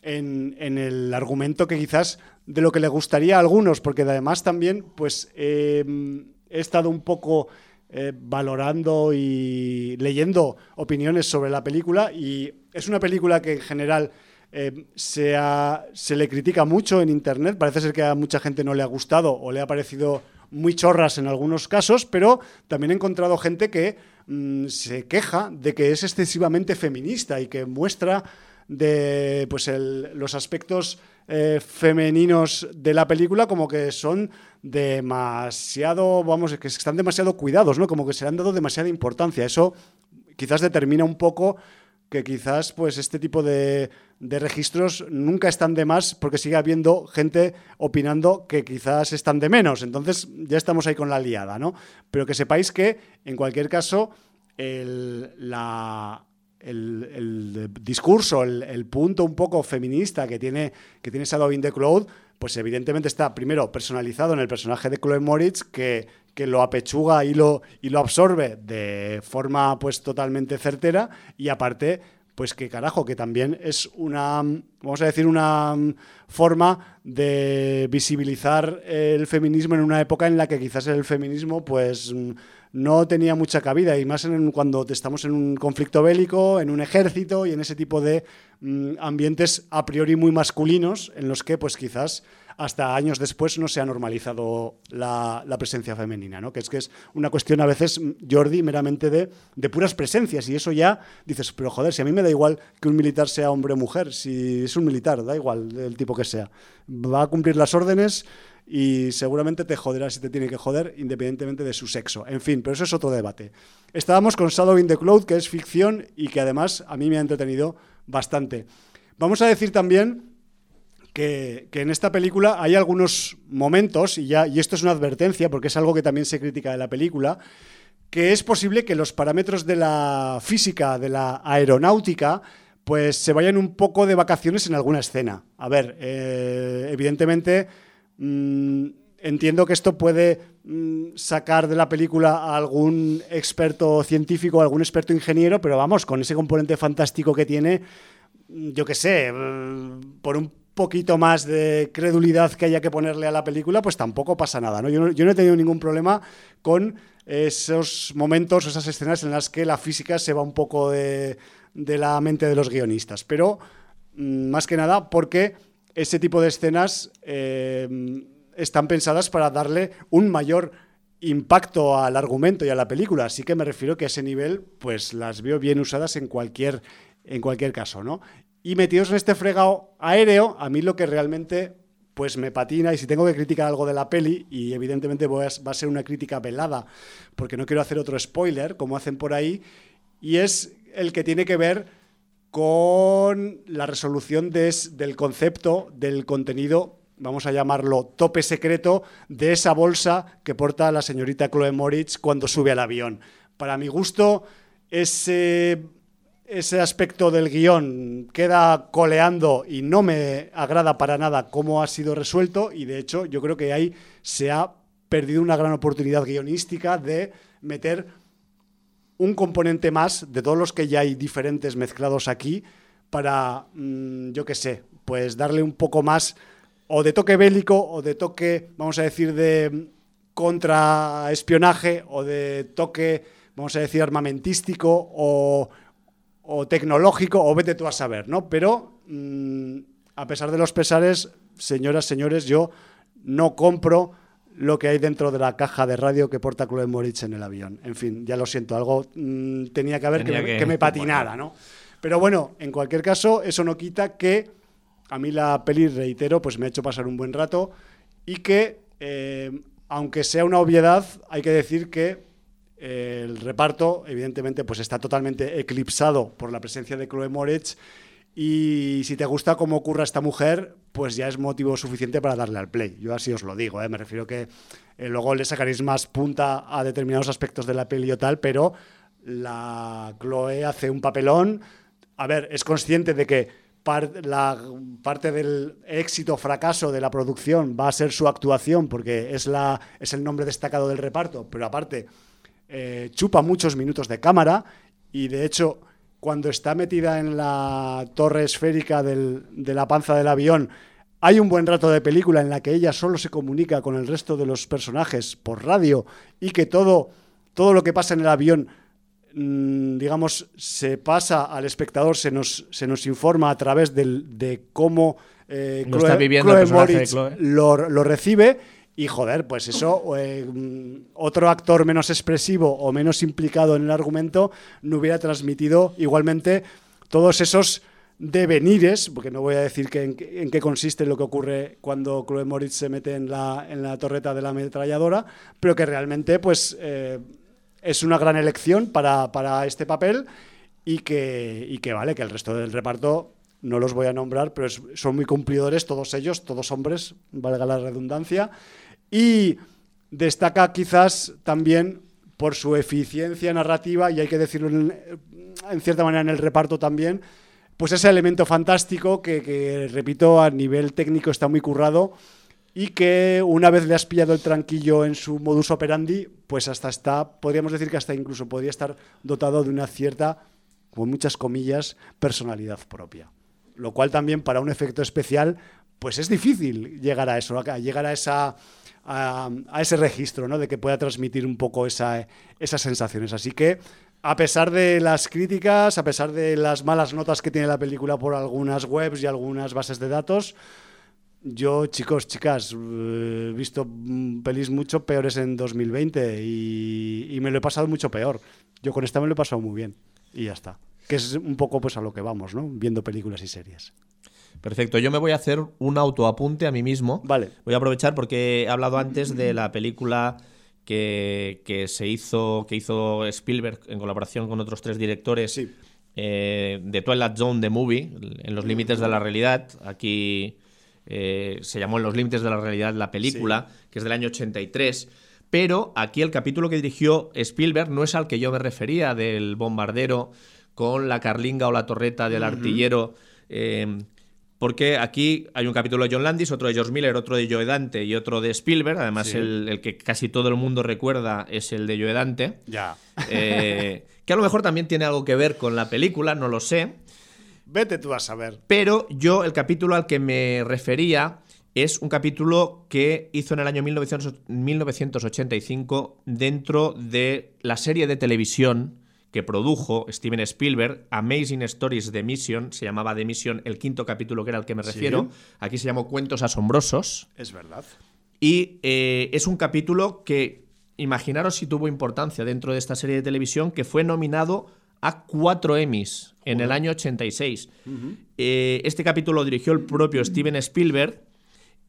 en, el argumento que quizás de lo que le gustaría a algunos, porque además también, pues em, he estado un poco eh, valorando y leyendo opiniones sobre la película y es una película que en general eh, se, se, le critica mucho en Internet, parece ser que a mucha gente no le ha gustado o le ha parecido muy chorras en algunos casos, pero también he encontrado gente que mm, se queja de que es excesivamente feminista y que muestra de pues los aspectos eh, femeninos de la película como que son demasiado, vamos, que están demasiado cuidados, ¿no? Como que se le han dado demasiada importancia. Eso quizás determina un poco que quizás pues este tipo de, de, registros nunca están de más porque sigue habiendo gente opinando que quizás están de menos. Entonces ya estamos ahí con la liada, ¿no? Pero que sepáis que, en cualquier caso, el, la, el, discurso, el, punto un poco feminista que tiene, que tiene Shadow in the Cloud, pues evidentemente está primero personalizado en el personaje de Chloe Moritz, que, que lo apechuga y lo, y lo absorbe de forma pues totalmente certera, y aparte pues que carajo, que también es una, vamos a decir, una forma de visibilizar el feminismo en una época en la que quizás el feminismo, pues no tenía mucha cabida y más en, cuando estamos en un conflicto bélico, en un ejército y en ese tipo de mm, ambientes a priori muy masculinos en los que pues quizás hasta años después no se ha normalizado la, presencia femenina, ¿no? que es que es una cuestión a veces, Jordi, meramente de, de, puras presencias y eso ya dices, pero joder, si a mí me da igual que un militar sea hombre o mujer, si es un militar, da igual del tipo que sea, va a cumplir las órdenes y seguramente te joderá si te tiene que joder, independientemente de su sexo. En fin, pero eso es otro debate. Estábamos con Shadow in the Cloud, que es ficción y que además a mí me ha entretenido bastante. Vamos a decir también que, en esta película hay algunos momentos, y, ya, y esto es una advertencia, porque es algo que también se critica de la película, que es posible que los parámetros de la física, de la aeronáutica, pues se vayan un poco de vacaciones en alguna escena. A ver, eh, evidentemente Mm, entiendo que esto puede mm, sacar de la película a algún experto científico, algún experto ingeniero, pero vamos, con ese componente fantástico que tiene, mm, yo qué sé, por un poquito más de credulidad que haya que ponerle a la película, pues tampoco pasa nada. ¿no? Yo, no, he tenido ningún problema con esos momentos, esas escenas en las que la física se va un poco de, la mente de los guionistas. Pero más que nada porque ese tipo de escenas eh, están pensadas para darle un mayor impacto al argumento y a la película. Así que me refiero que a ese nivel, pues las veo bien usadas en cualquier, en cualquier caso, ¿no? Y metidos en este fregado aéreo, a mí lo que realmente pues me patina y si tengo que criticar algo de la peli, y evidentemente va a ser una crítica velada, porque no quiero hacer otro spoiler, como hacen por ahí, y es el que tiene que ver con la resolución del concepto del contenido, vamos a llamarlo tope secreto, de esa bolsa que porta la señorita Chloe Moritz cuando sube al avión. Para mi gusto, ese, ese aspecto del guion queda coleando y no me agrada para nada cómo ha sido resuelto y de hecho yo creo que ahí se ha perdido una gran oportunidad guionística de meter un componente más de todos los que ya hay diferentes mezclados aquí para, mm, yo qué sé, pues darle un poco más o de toque bélico o de toque, vamos a decir, de contraespionaje o de toque, vamos a decir, armamentístico o, tecnológico o vete tú a saber, ¿no? Pero mm, a pesar de los pesares, señoras, señores, yo no compro lo que hay dentro de la caja de radio que porta Chloe Moritz en el avión. En fin, ya lo siento, algo mm, tenía que haber que, me patinara, ¿no? Pero bueno, en cualquier caso, eso no quita que a mí la peli, reitero, pues me ha hecho pasar un buen rato y que, eh, aunque sea una obviedad, hay que decir que el reparto, evidentemente, pues está totalmente eclipsado por la presencia de Chloe Moritz y si te gusta cómo ocurra esta mujer, pues ya es motivo suficiente para darle al play. Yo así os lo digo, ¿eh? me refiero que eh, luego le sacaréis más punta a determinados aspectos de la peli o tal, pero la Chloe hace un papelón. A ver, es consciente de que la parte del éxito fracaso de la producción va a ser su actuación, porque es, la, es el nombre destacado del reparto, pero aparte eh, chupa muchos minutos de cámara y de hecho cuando está metida en la torre esférica de la panza del avión, hay un buen rato de película en la que ella solo se comunica con el resto de los personajes por radio y que todo todo lo que pasa en el avión mm, digamos, se pasa al espectador, se nos, se nos informa a través de cómo eh, Chloe, Lo, recibe. Y joder, pues eso, eh, mm, otro actor menos expresivo o menos implicado en el argumento no hubiera transmitido igualmente todos esos devenires, porque no voy a decir que en, qué consiste lo que ocurre cuando Chloe Moritz se mete en la, en la torreta de la ametralladora, pero que realmente pues eh, es una gran elección para, para este papel y que, y que vale, que el resto del reparto no los voy a nombrar, pero son muy cumplidores todos ellos, todos hombres, valga la redundancia, y destaca quizás también por su eficiencia narrativa, y hay que decirlo en, cierta manera en el reparto también, pues ese elemento fantástico que, repito, a nivel técnico está muy currado y que una vez le has pillado el tranquillo en su modus operandi, pues hasta está, podríamos decir que hasta incluso podría estar dotado de una cierta, con muchas comillas, personalidad propia lo cual también para un efecto especial, pues es difícil llegar a eso, llegar a esa a, ese registro, ¿no? De que pueda transmitir un poco esa, esas sensaciones. Así que, a pesar de las críticas, a pesar de las malas notas que tiene la película por algunas webs y algunas bases de datos, yo, chicos, chicas, eh, he visto pelis mucho peores en 2020 y, y me lo he pasado mucho peor. Yo con esta me lo he pasado muy bien y ya está que es un poco pues a lo que vamos, ¿no? Viendo películas y series. Perfecto, yo me voy a hacer un autoapunte a mí mismo. Vale. Voy a aprovechar porque he hablado antes de la película que, se hizo, que hizo Spielberg en colaboración con otros tres directores sí. eh, de Twilight Zone, The Movie, en los límites de la realidad. Aquí eh, se llamó En los límites de la realidad la película, que es del año 83. Pero aquí el capítulo que dirigió Spielberg no es al que yo me refería, del bombardero con la carlinga o la torreta del artillero. Eh, porque aquí hay un capítulo de John Landis, otro de George Miller, otro de Joe Dante y otro de Spielberg. Además, el, que casi todo el mundo recuerda es el de Joe Dante. Ya. Eh, que a lo mejor también tiene algo que ver con la película, no lo sé. Vete tú a saber. Pero yo, el capítulo al que me refería es un capítulo que hizo en el año 1985 dentro de la serie de televisión que produjo Steven Spielberg, Amazing Stories de Mission, se llamaba The Mission, el quinto capítulo que era al que me refiero. Aquí se llamó Cuentos Asombrosos. Es verdad. Y eh, es un capítulo que, imaginaros si tuvo importancia dentro de esta serie de televisión, que fue nominado a cuatro Emmys en el año 86. Eh, este capítulo lo dirigió el propio Steven Spielberg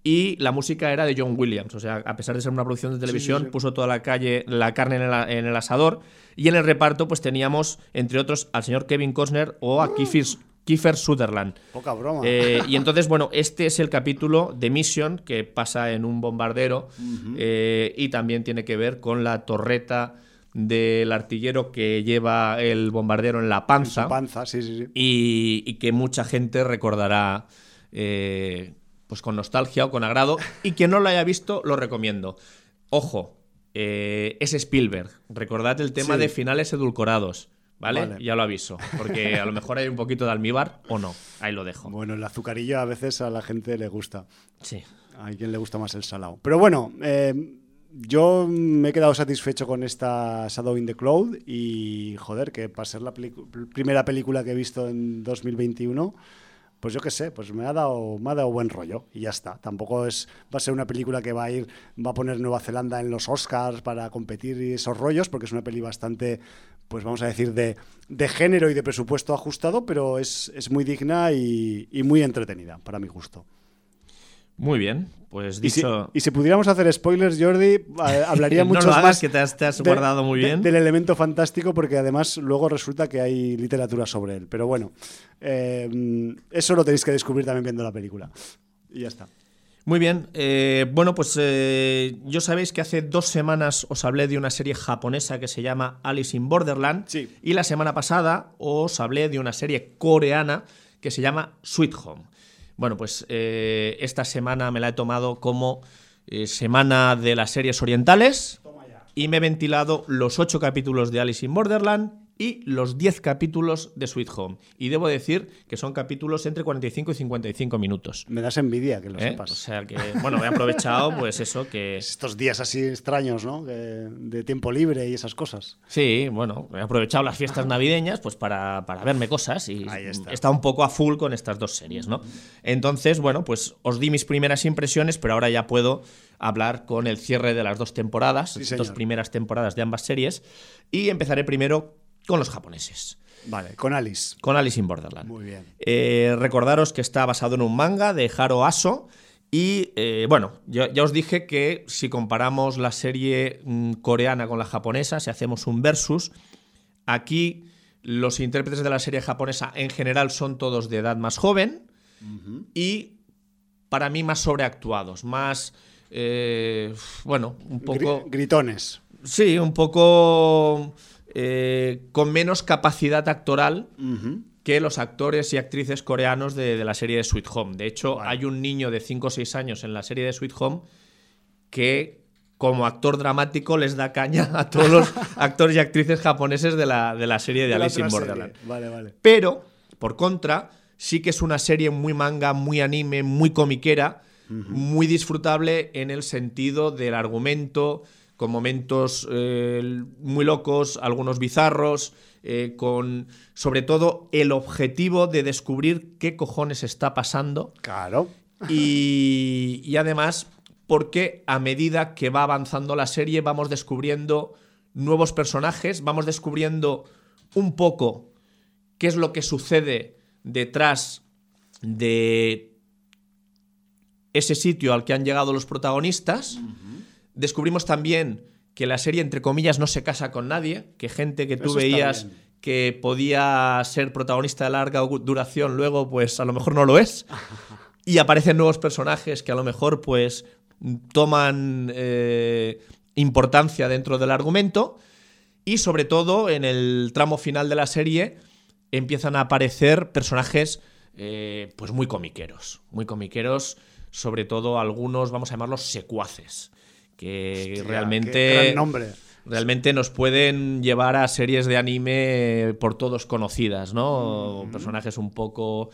y la música era de John Williams. O sea, a pesar de ser una producción de televisión, puso toda la calle, la carne en el, asador. Y en el reparto, pues teníamos, entre otros, al señor Kevin Costner o a Kiefer, Sutherland. Poca broma. Eh, y entonces, bueno, este es el capítulo de Mission que pasa en un bombardero eh, y también tiene que ver con la torreta del artillero que lleva el bombardero en la panza. panza, sí, sí, sí. Y, que mucha gente recordará. Eh, pues con nostalgia o con agrado. Y quien no lo haya visto, lo recomiendo. Ojo, eh, es Spielberg. Recordad el tema de finales edulcorados. ¿Vale? Ya lo aviso. Porque a lo mejor hay un poquito de almíbar o no. Ahí lo dejo. Bueno, el azucarillo a veces a la gente le gusta. Sí. A quien le gusta más el salado. Pero bueno, eh, yo me he quedado satisfecho con esta Shadow in the Cloud y joder, que para ser la primera película que he visto en 2021 pues yo qué sé, pues me ha dado, me ha dado buen rollo y ya está. Tampoco es, va a ser una película que va a ir, va a poner Nueva Zelanda en los Oscars para competir y esos rollos, porque es una peli bastante, pues vamos a decir, de, de género y de presupuesto ajustado, pero es, es muy digna y, y muy entretenida, para mi gusto. Muy bien, pues dicho... Y si, pudiéramos hacer spoilers, Jordi, hablaría mucho más... que te has, guardado muy bien. del elemento fantástico, porque además luego resulta que hay literatura sobre él. Pero bueno, eh, eso lo tenéis que descubrir también viendo la película. Y ya está. Muy bien, eh, bueno, pues eh, yo sabéis que hace dos semanas os hablé de una serie japonesa que se llama Alice in Borderland sí. y la semana pasada os hablé de una serie coreana que se llama Sweet Home. Bueno, pues eh, esta semana me la he tomado como eh, semana de las series orientales y me he ventilado los ocho capítulos de Alice in Borderland y los 10 capítulos de Sweet Home. Y debo decir que son capítulos entre 45 y 55 minutos. Me das envidia que lo ¿Eh? sepas. O sea que, bueno, he aprovechado pues eso que... Estos días así extraños, ¿no? De tiempo libre y esas cosas. Sí, bueno, he aprovechado las fiestas navideñas pues para, para verme cosas y Ahí está. estado un poco a full con estas dos series, ¿no? Entonces, bueno, pues os di mis primeras impresiones, pero ahora ya puedo hablar con el cierre de las dos temporadas, Sí, las señor. dos primeras temporadas de ambas series, y empezaré primero con los japoneses, Vale, con Alice. con Alice in Borderland. Muy bien. Eh, recordaros que está basado en un manga de Haro Aso. Y eh, bueno, yo- ya os dije que si comparamos la serie mm, coreana con la japonesa, si hacemos un versus, aquí los intérpretes de la serie japonesa en general son todos de edad más joven y para mí más sobreactuados, más, eh, bueno, un poco... Gri- gritones. Sí, un poco eh, con menos capacidad actoral que los actores y actrices coreanos de, de la serie de Sweet Home. De hecho, Vale. hay un niño de 5 o 6 años en la serie de Sweet Home que como actor dramático les da caña a todos los actores y actrices japoneses de la, de la serie de Alice in Borderland. Vale, vale. Pero, por contra, sí que es una serie muy manga, muy anime, muy comiquera, muy disfrutable en el sentido del argumento, con momentos eh, muy locos, algunos bizarros, eh, con sobre todo el objetivo de descubrir qué cojones está pasando Claro. y, y además porque a medida que va avanzando la serie vamos descubriendo nuevos personajes, vamos descubriendo un poco qué es lo que sucede detrás de ese sitio al que han llegado los protagonistas. Descubrimos también que la serie, entre comillas, no se casa con nadie, que gente que tú Eso veías que podía ser protagonista de larga duración, luego pues a lo mejor no lo es. Y aparecen nuevos personajes que a lo mejor pues toman eh, importancia dentro del argumento. Y sobre todo en el tramo final de la serie empiezan a aparecer personajes eh, pues muy comiqueros. Muy comiqueros, sobre todo algunos, vamos a llamarlos secuaces. Que Hostia, realmente. nombre. Realmente nos pueden llevar a series de anime por todos conocidas, ¿no? Personajes un poco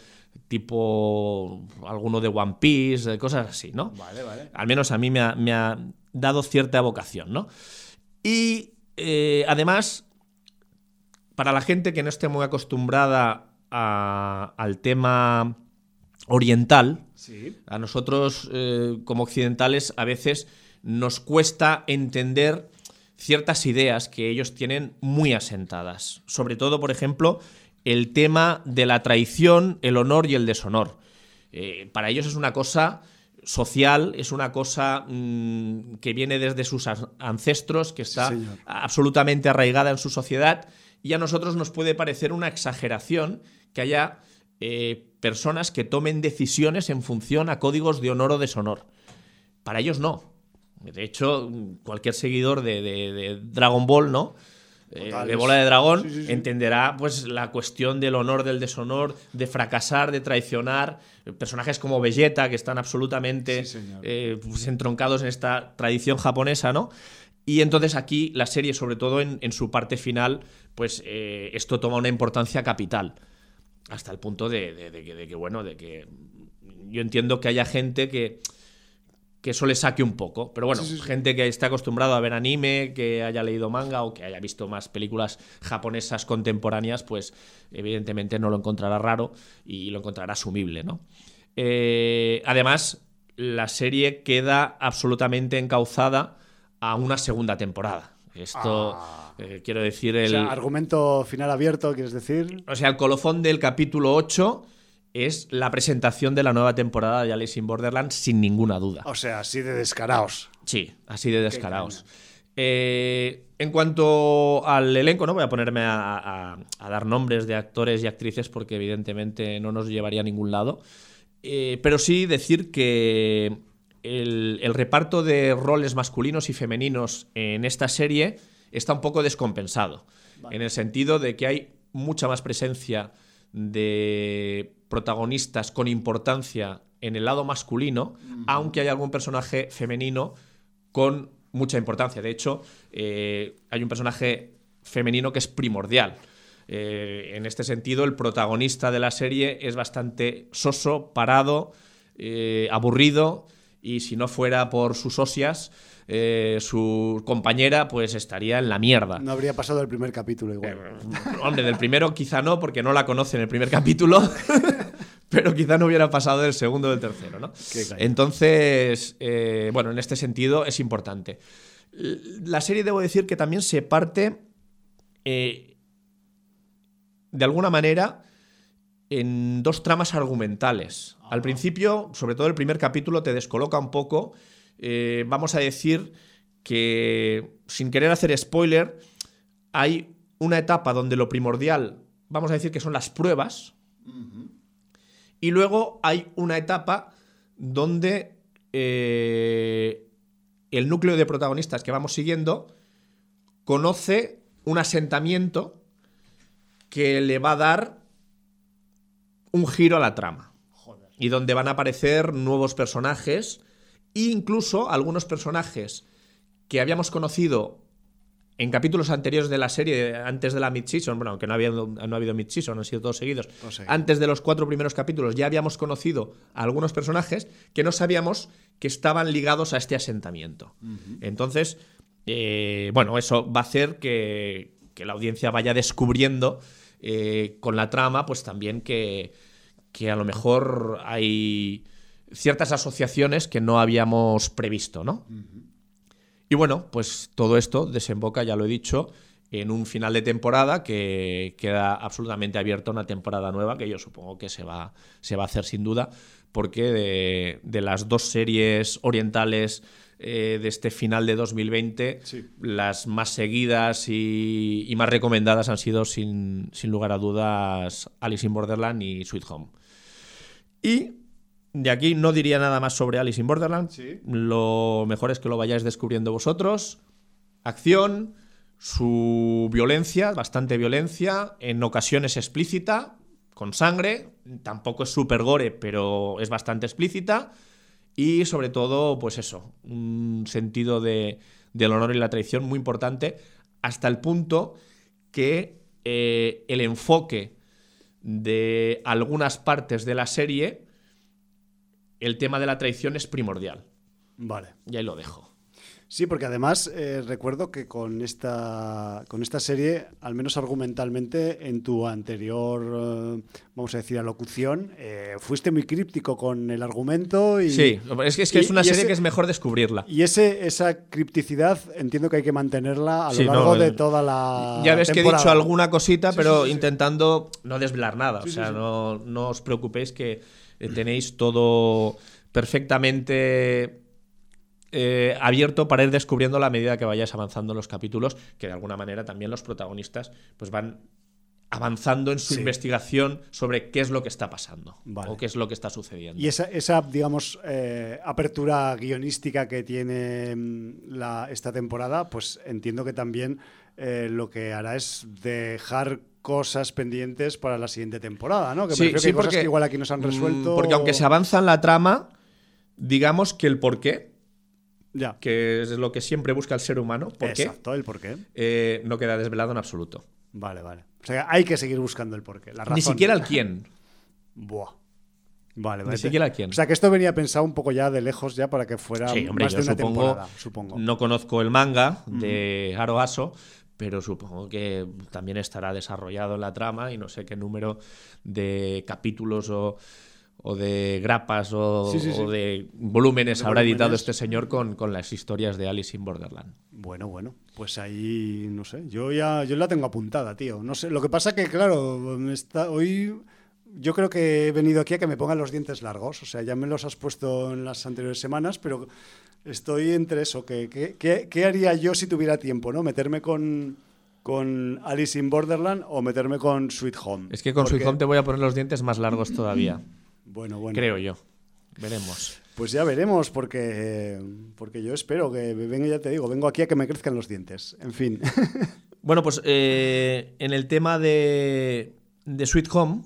tipo alguno de One Piece, cosas así, ¿no? Vale, vale. Al menos a mí me ha, me ha dado cierta vocación, ¿no? Y eh, además, para la gente que no esté muy acostumbrada a- al tema oriental, Sí. a nosotros, eh, como occidentales, a veces nos cuesta entender ciertas ideas que ellos tienen muy asentadas. Sobre todo, por ejemplo, el tema de la traición, el honor y el deshonor. Eh, para ellos es una cosa social, es una cosa mm, que viene desde sus ancestros, que está absolutamente arraigada en su sociedad, y a nosotros nos puede parecer una exageración que haya eh, personas que tomen decisiones en función a códigos de honor o deshonor. Para ellos no. De hecho, cualquier seguidor de, de- de Dragon Ball, ¿no? Eh, de bola de dragón, sí, sí, sí. entenderá pues la cuestión del honor, del deshonor, de fracasar, de traicionar. Personajes como Vegeta, que están absolutamente eh, pues, entroncados en esta tradición japonesa, ¿no? Y entonces aquí la serie, sobre todo en, en su parte final, pues eh, esto toma una importancia capital. Hasta el punto de, de- de que, de que, bueno, de que yo entiendo que haya gente que, que eso le saque un poco. Pero bueno, Sí, sí, sí. gente que esté acostumbrado a ver anime, que haya leído manga o que haya visto más películas japonesas contemporáneas, pues evidentemente no lo encontrará raro y lo encontrará asumible, ¿no? Eh, además, la serie queda absolutamente encauzada a una segunda temporada. Esto, Ah. eh, quiero decir, O el, sea, argumento final abierto, ¿quieres decir? o sea, el colofón del capítulo 8 es la presentación de la nueva temporada de Alice in Borderland sin ninguna duda. O sea, así de descaraos. Sí, así de descarados. Eh, en cuanto al elenco, no voy a ponerme a, a- a dar nombres de actores y actrices porque evidentemente no nos llevaría a ningún lado. Eh, pero sí decir que el, el reparto de roles masculinos y femeninos en esta serie está un poco descompensado. En el sentido de que hay mucha más presencia de protagonistas con importancia en el lado masculino, aunque hay algún personaje femenino con mucha importancia. De hecho, eh, hay un personaje femenino que es primordial. Eh, en este sentido, el protagonista de la serie es bastante soso, parado, eh, aburrido, y si no fuera por sus socias, eh, su compañera pues estaría en la mierda. No habría pasado el primer capítulo igual. hombre, del primero quizá no, porque no la conoce en el primer capítulo. pero quizá no hubiera pasado del segundo o del tercero, ¿no? Entonces, bueno, en este sentido es importante. La serie, debo decir que también se parte de alguna manera en dos tramas argumentales. Al principio, sobre todo el primer capítulo, te descoloca un poco. Eh, vamos a decir que, sin querer hacer spoiler, hay una etapa donde lo primordial, vamos a decir que son las pruebas, y luego hay una etapa donde eh, el núcleo de protagonistas que vamos siguiendo conoce un asentamiento que le va a dar un giro a la trama. Y donde van a aparecer nuevos personajes, e incluso algunos personajes que habíamos conocido en capítulos anteriores de la serie, antes de la mid-season, bueno, que no, había, no ha habido mid-season, han sido todos seguidos. Antes de los cuatro primeros capítulos ya habíamos conocido a algunos personajes que no sabíamos que estaban ligados a este asentamiento. Entonces, eh, bueno, eso va a hacer que, que la audiencia vaya descubriendo eh, con la trama, pues también que, a lo mejor hay ciertas asociaciones que no habíamos previsto, ¿no? Y bueno, pues todo esto desemboca, ya lo he dicho, en un final de temporada que queda absolutamente abierto a una temporada nueva que yo supongo que se va, se va a hacer sin duda, porque de, de las dos series orientales eh, de este final de 2020, las más seguidas y, más recomendadas han sido, sin, lugar a dudas, Alice in Borderland y Sweet Home. Y de aquí no diría nada más sobre Alice in Borderland. Lo mejor es que lo vayáis descubriendo vosotros. Acción, su violencia, bastante violencia, en ocasiones explícita, con sangre. Tampoco es super gore, pero es bastante explícita y sobre todo, pues eso, un sentido de, del honor y la traición muy importante, hasta el punto que eh, el enfoque de algunas partes de la serie, el tema de la traición es primordial. Vale. Y ahí lo dejo. Sí, porque además eh, recuerdo que con esta, con esta serie, al menos argumentalmente, en tu anterior, eh, vamos a decir, alocución, eh, fuiste muy críptico con el argumento. Y, sí, es que es, que es una serie que es mejor descubrirla. Y ese, esa cripticidad entiendo que hay que mantenerla a lo largo de toda la. Ya ves que he dicho alguna cosita, pero intentando no desvelar nada. o sea, no, no os preocupéis que tenéis todo perfectamente eh, abierto para ir descubriendo a la medida que vayáis avanzando los capítulos, que de alguna manera también los protagonistas pues van avanzando en su investigación sobre qué es lo que está pasando o qué es lo que está sucediendo. Y esa, esa digamos, eh, apertura guionística que tiene mm, la, esta temporada, pues entiendo que también eh, lo que hará es dejar cosas pendientes para la siguiente temporada, ¿no? Que sí, sí, cosas que igual aquí nos han mm, resuelto. Porque aunque se avanza en la trama, digamos que el porqué que es lo que siempre busca el ser humano. ¿Por Exacto, el por qué. Eh, no queda desvelado en absoluto. Vale, vale. O sea, hay que seguir buscando el porqué. La razón. Ni siquiera el quién. Buah. Vale, vale. Ni siquiera el quién. O sea, que esto venía pensado un poco ya de lejos ya para que fuera más de una temporada, supongo. No conozco el manga de Aro Aso, pero supongo que también estará desarrollado en la trama y no sé qué número de capítulos o o de grapas o, de volúmenes habrá editado este señor con, con, las historias de Alice in Borderland. Bueno, bueno, pues ahí no sé, yo ya yo la tengo apuntada, tío. No sé, lo que pasa que claro, está, hoy yo creo que he venido aquí a que me pongan los dientes largos, o sea, ya me los has puesto en las anteriores semanas, pero estoy entre eso, que, ¿qué haría yo si tuviera tiempo, no? Meterme con con Alice in Borderland o meterme con Sweet Home. Es que con Sweet Home te voy a poner los dientes más largos todavía. Bueno, bueno. Creo yo. Veremos. Pues ya veremos, porque, porque yo espero que venga, ya te digo, vengo aquí a que me crezcan los dientes. En fin. Bueno, pues eh, en el tema de, de, Sweet Home,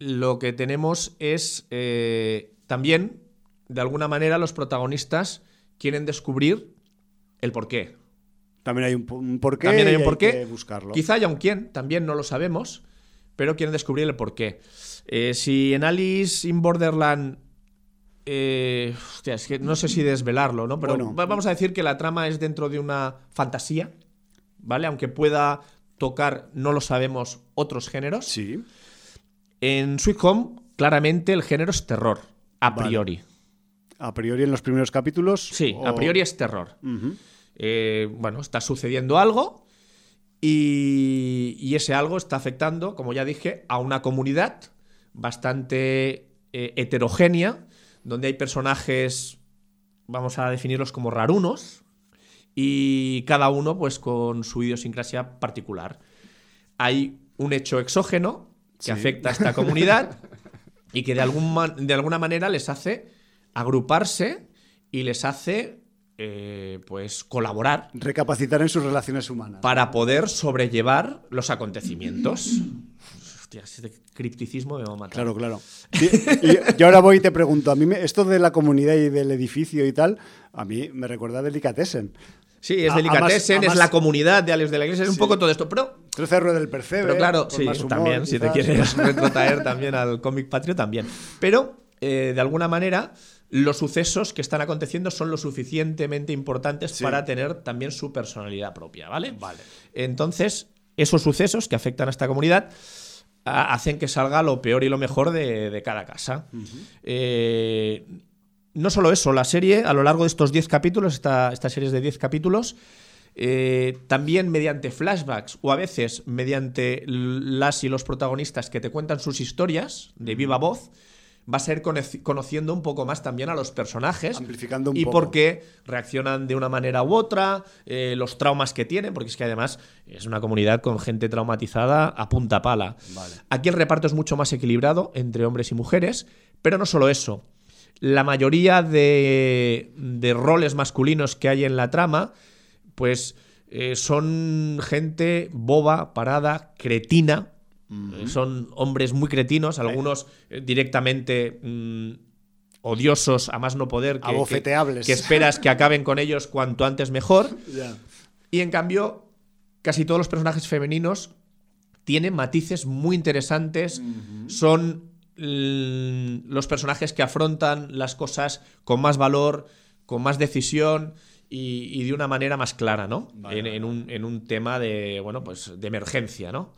lo que tenemos es eh, también, de alguna manera, los protagonistas quieren descubrir el porqué. También hay un, porqué. También hay un porqué. que buscarlo. Quizá haya un quién, también no lo sabemos, pero quieren descubrir el porqué. Eh, si en Alice in Borderland. Eh, hostia, es que no sé si desvelarlo, ¿no? Pero Bueno. vamos a decir que la trama es dentro de una fantasía, ¿vale? Aunque pueda tocar, no lo sabemos, otros géneros. Sí. En Sweet Home, claramente el género es terror, a Vale. priori. A priori en los primeros capítulos. Sí, a priori es terror. Eh, bueno, está sucediendo algo y, y ese algo está afectando, como ya dije, a una comunidad bastante eh, heterogénea, donde hay personajes, vamos a definirlos como rarunos, y cada uno pues con su idiosincrasia particular. Hay un hecho exógeno que Sí. afecta a esta comunidad y que de, algún de alguna manera les hace agruparse y les hace eh, pues colaborar Recapacitar en sus relaciones humanas. para poder sobrellevar los acontecimientos. Hostia, ese cripticismo me va a matar. Claro, claro. Y, y- y ahora voy y te pregunto, a mí me- esto de la comunidad y del edificio y tal, a mí me recuerda a Delicatessen. Sí, es Delicatessen, es la comunidad de Alex de la Iglesia, es un poco todo esto. Pero, Trece Rueda del Percebe. pero claro, sí, más humor, también, si te quieres retrotraer también al cómic patrio, también. Pero, eh, de alguna manera, los sucesos que están aconteciendo son lo suficientemente importantes Sí. para tener también su personalidad propia, ¿vale? Vale. Entonces, esos sucesos que afectan a esta comunidad hacen que salga lo peor y lo mejor de, de cada casa. Eh, no solo eso, la serie, a lo largo de estos 10 capítulos, esta, esta serie es de 10 capítulos, eh, también mediante flashbacks o a veces mediante las y los protagonistas que te cuentan sus historias de viva voz, vas a ir conociendo un poco más también a los personajes Amplificando un y poco. por qué reaccionan de una manera u otra, eh, los traumas que tienen, porque es que además es una comunidad con gente traumatizada a punta pala. Vale. Aquí el reparto es mucho más equilibrado entre hombres y mujeres, pero no solo eso. La mayoría de, de roles masculinos que hay en la trama, pues eh, son gente boba, parada, cretina. Son hombres muy cretinos, algunos eh, directamente mm, odiosos a más no poder, que, que- Abofeteables. que esperas que acaben con ellos cuanto antes mejor. Y en cambio, casi todos los personajes femeninos tienen matices muy interesantes. Son los personajes que afrontan las cosas con más valor, con más decisión y, y de una manera más clara, ¿no? Vale, en, vale. en un, en un tema de, bueno, pues de emergencia, ¿no?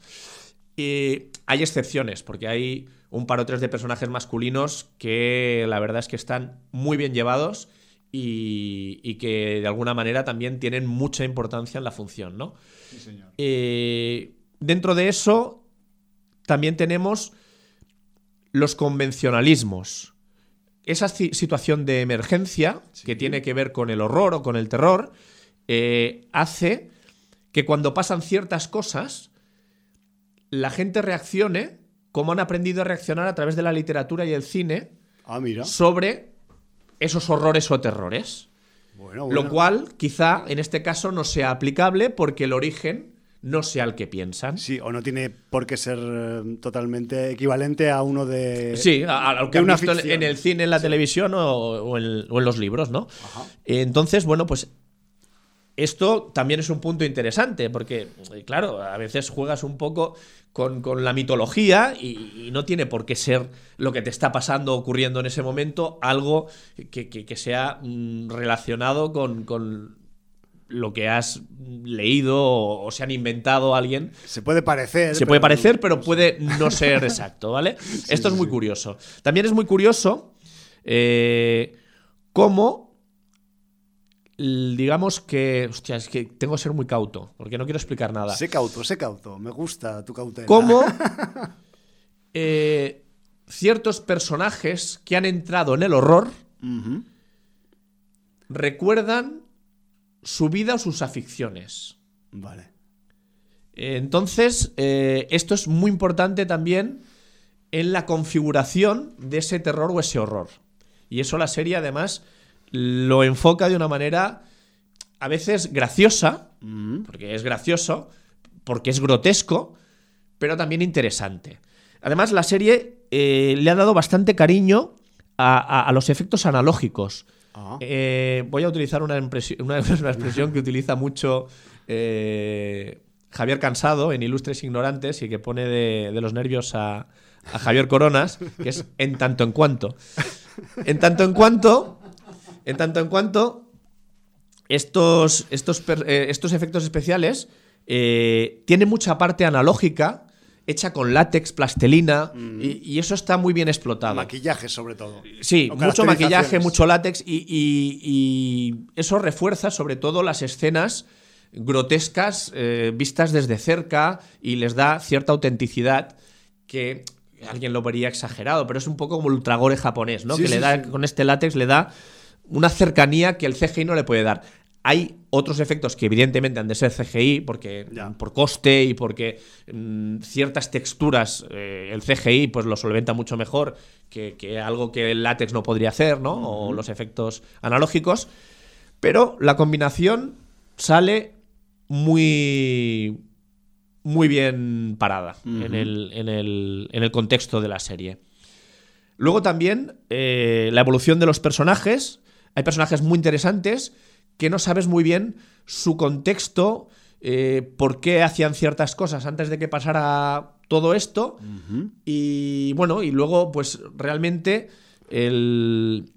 Y hay excepciones, porque hay un par o tres de personajes masculinos que la verdad es que están muy bien llevados y, y que de alguna manera también tienen mucha importancia en la función, ¿no? Sí, señor. Eh, dentro de eso, también tenemos los convencionalismos. Esa ci- situación de emergencia, que tiene que ver con el horror o con el terror, eh, hace que cuando pasan ciertas cosas, la gente reaccione como han aprendido a reaccionar a través de la literatura y el cine Ah, mira. sobre esos horrores o terrores. Bueno, bueno. Lo cual quizá en este caso no sea aplicable porque el origen no sea el que piensan. Sí, o no tiene por qué ser eh, totalmente equivalente a uno de. Sí, a, lo que han visto en- ficción. en el cine, en la televisión o, o en, o en los libros, ¿no? Ajá. Entonces, bueno, pues esto también es un punto interesante, porque, eh, claro, a veces juegas un poco con, con la mitología y, y no tiene por qué ser lo que te está pasando, ocurriendo en ese momento, algo que, que- que sea mm, relacionado con, con lo que has leído o, o se han inventado alguien. Se puede parecer. Se puede parecer, pero puede no ser exacto, ¿vale? Esto es muy curioso. También es muy curioso eh, cómo, digamos que, hostia, es que tengo que ser muy cauto, porque no quiero explicar nada. Sé cauto, sé cauto. Me gusta tu cautela. Cómo eh, ciertos personajes que han entrado en el horror recuerdan su vida o sus aficiones. Vale. Entonces, eh, esto es muy importante también en la configuración de ese terror o ese horror. Y eso la serie además lo enfoca de una manera a veces graciosa, Ujú. porque es gracioso, porque es grotesco, pero también interesante. Además, la serie eh, le ha dado bastante cariño a, a- a los efectos analógicos. Eh, voy a utilizar una expresión que utiliza mucho eh, Javier Cansado en Ilustres Ignorantes y que pone de, los nervios a, Javier Coronas, que es en tanto en cuanto. En tanto en cuanto, en tanto en cuanto, estos, estos, eh, estos efectos especiales eh, tienen mucha parte analógica hecha con látex, plastelina, mm. y, eso está muy bien explotado. Maquillaje, sobre todo. Sí, mucho maquillaje, mucho látex, y, eso refuerza sobre todo las escenas grotescas eh, vistas desde cerca y les da cierta autenticidad que alguien lo vería exagerado, pero es un poco como el ultragore japonés, ¿no? que le da, con este látex le da una cercanía que el CGI no le puede dar. Hay otros efectos que evidentemente han de ser CGI porque por coste y porque mm, ciertas texturas eh, el CGI pues lo solventa mucho mejor que, algo que el látex no podría hacer, ¿no? O los efectos analógicos. Pero la combinación sale muy muy bien parada en, el, contexto de la serie. Luego también eh, la evolución de los personajes. Hay personajes muy interesantes que no sabes muy bien su contexto, eh, por qué hacían ciertas cosas antes de que pasara todo esto. Y bueno, y luego, pues realmente el,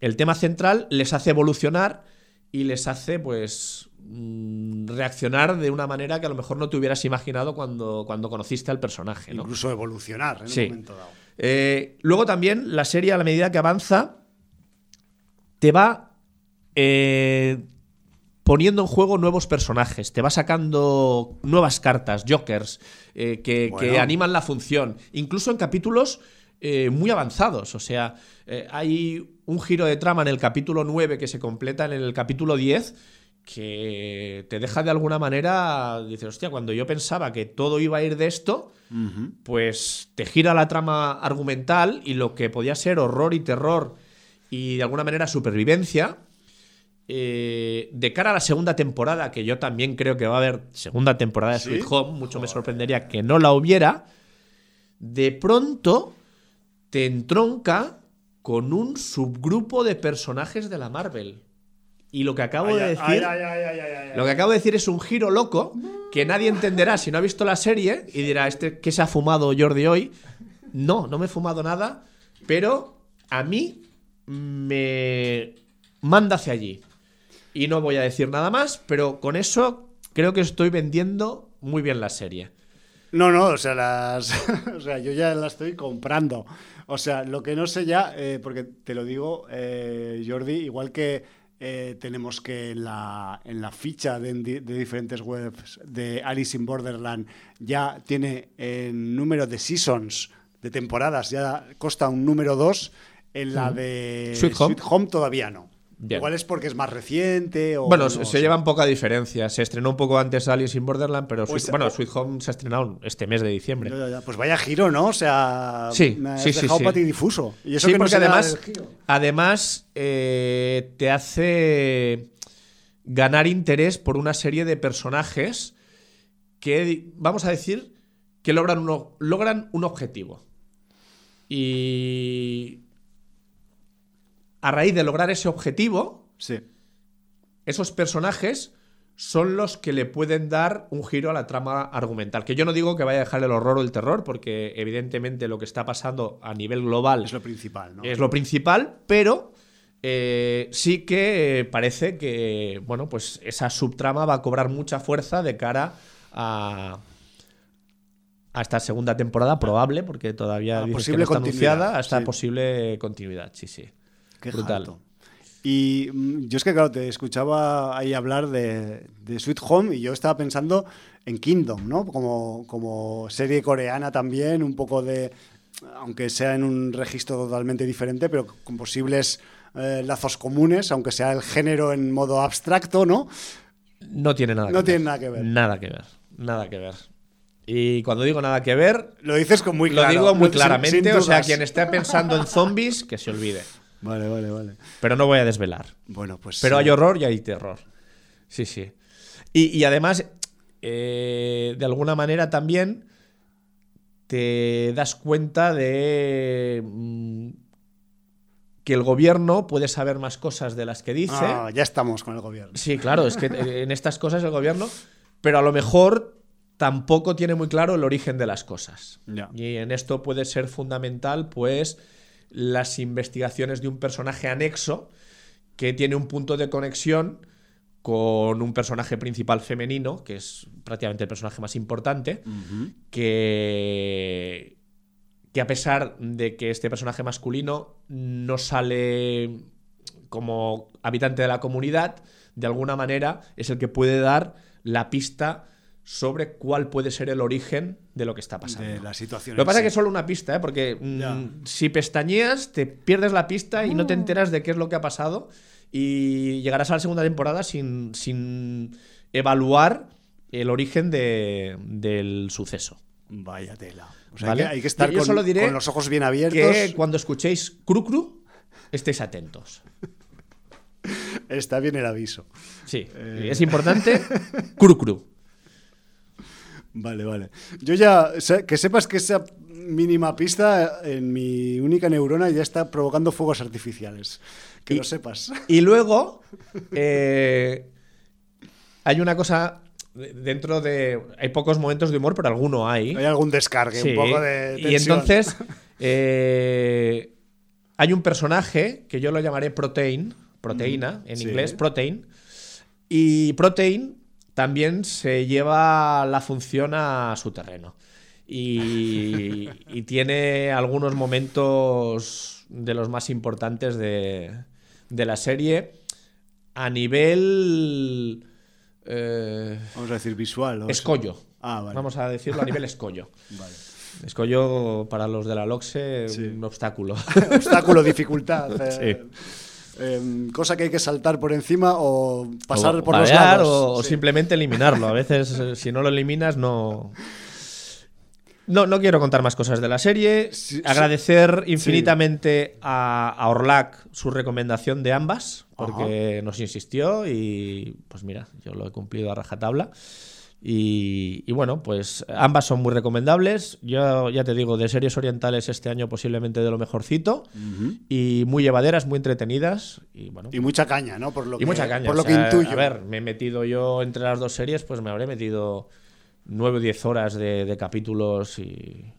el, tema central les hace evolucionar y les hace, pues, mm, reaccionar de una manera que a lo mejor no te hubieras imaginado cuando, cuando conociste al personaje. Incluso evolucionar en un momento dado. Eh, luego también la serie, a la medida que avanza, te va eh, poniendo en juego nuevos personajes, te va sacando nuevas cartas, jokers, eh, que, animan la función, incluso en capítulos eh, muy avanzados. O sea, hay un giro de trama en el capítulo 9 que se completa en el capítulo 10 que te deja de alguna manera, dices, hostia, cuando yo pensaba que todo iba a ir de esto, pues te gira la trama argumental y lo que podía ser horror y terror y de alguna manera supervivencia, eh, de cara a la segunda temporada, que yo también creo que va a haber segunda temporada de Sweet Home, mucho me sorprendería que no la hubiera, de pronto te entronca con un subgrupo de personajes de la Marvel. Y lo que acabo de decir. lo que acabo de decir es un giro loco que nadie entenderá si no ha visto la serie y dirá, este ¿qué se ha fumado Jordi hoy? No, no me he fumado nada, pero a mí me manda hacia allí. Y no voy a decir nada más, pero con eso creo que estoy vendiendo muy bien la serie. No, no, o sea, las, o sea, yo ya la estoy comprando. O sea, lo que no sé ya, eh, porque te lo digo, eh, Jordi, igual que eh, tenemos que en la, en la ficha de, de, diferentes webs de Alice in Borderland ya tiene el número de seasons, de temporadas, ya consta un número 2, en la de Sweet Home todavía no. Igual es porque es más reciente o... Bueno, se, llevan poca diferencia. Se estrenó un poco antes Alice in Borderland, pero pues, bueno, Sweet Home se ha estrenado este mes de diciembre. pues vaya giro, ¿no? O sea, sí, me sí, dejado sí, difuso. Y eso que porque además, además eh, te hace ganar interés por una serie de personajes que, vamos a decir, que logran, uno, logran un objetivo. Y a raíz de lograr ese objetivo, esos personajes son los que le pueden dar un giro a la trama argumental. Que yo no digo que vaya a dejar el horror o el terror, porque evidentemente lo que está pasando a nivel global es lo principal, ¿no? Es lo principal, pero eh, sí que parece que bueno, pues esa subtrama va a cobrar mucha fuerza de cara a, a esta segunda temporada probable, porque todavía dice que está anunciada, a esta posible continuidad, sí, sí. Qué Brutal. Y mm, yo es que, claro, te escuchaba ahí hablar de, Sweet Home y yo estaba pensando en Kingdom, ¿no? Como, como serie coreana también, un poco de, aunque sea en un registro totalmente diferente, pero con posibles eh, lazos comunes, aunque sea el género en modo abstracto, ¿no? No tiene nada no que tiene nada que ver. Nada que ver. Nada que ver. Y cuando digo nada que ver. Lo dices con muy claro. Lo digo muy claramente. o sea, quien esté pensando en zombies, que se olvide. Vale, vale, vale. Pero no voy a desvelar. Bueno, pues. Pero hay horror y hay terror. Sí, sí. Y, además, eh, de alguna manera también te das cuenta de. Mm, que el gobierno puede saber más cosas de las que dice. Ah, ya estamos con el gobierno. Sí, claro, es que en estas cosas el gobierno, pero a lo mejor tampoco tiene muy claro el origen de las cosas. Y en esto puede ser fundamental, pues, las investigaciones de un personaje anexo que tiene un punto de conexión con un personaje principal femenino, que es prácticamente el personaje más importante, que, que a pesar de que este personaje masculino no sale como habitante de la comunidad, de alguna manera es el que puede dar la pista sobre cuál puede ser el origen de lo que está pasando. De la situación. Lo que pasa es que es solo una pista, ¿eh? porque mm, si pestañeas te pierdes la pista y no te enteras de qué es lo que ha pasado y llegarás a la segunda temporada sin, sin evaluar el origen del suceso. Vaya tela. O sea, hay que estar con, los ojos bien abiertos. Que cuando escuchéis cru cru, estéis atentos. Está bien el aviso. Sí, eh. es importante. cru cru. Vale, vale. Yo ya, que sepas que esa mínima pista en mi única neurona ya está provocando fuegos artificiales. Que lo sepas. Y luego eh, hay una cosa dentro de... Hay pocos momentos de humor, pero alguno hay. Hay algún descargue, un poco de... Y entonces eh, hay un personaje que yo lo llamaré Protein, proteína, en inglés, Protein. Y Protein también se lleva la función a su terreno. Y, y tiene algunos momentos de los más importantes de, de la serie a nivel... Eh, Vamos a decir visual. escollo. Ah, Vamos a decirlo a nivel escollo. Escollo para los de la LOXE, un obstáculo. obstáculo, dificultad. Eh, em, cosa que hay que saltar por encima o pasar por los lados. O, simplemente eliminarlo. A veces, eh, si no lo eliminas, no. No, no quiero contar más cosas de la serie. Agradecer infinitamente a, a, Orlac su recomendación de ambas, porque nos insistió y pues mira, yo lo he cumplido a rajatabla. Y, y, bueno, pues ambas son muy recomendables. Yo ya te digo, de series orientales este año posiblemente de lo mejorcito. Y muy llevaderas, muy entretenidas. Y, bueno, y mucha caña, ¿no? Por lo y que, mucha caña. Por lo que intuyo. A ver, me he metido yo entre las dos series, pues me habré metido 9 o 10 horas de, capítulos y,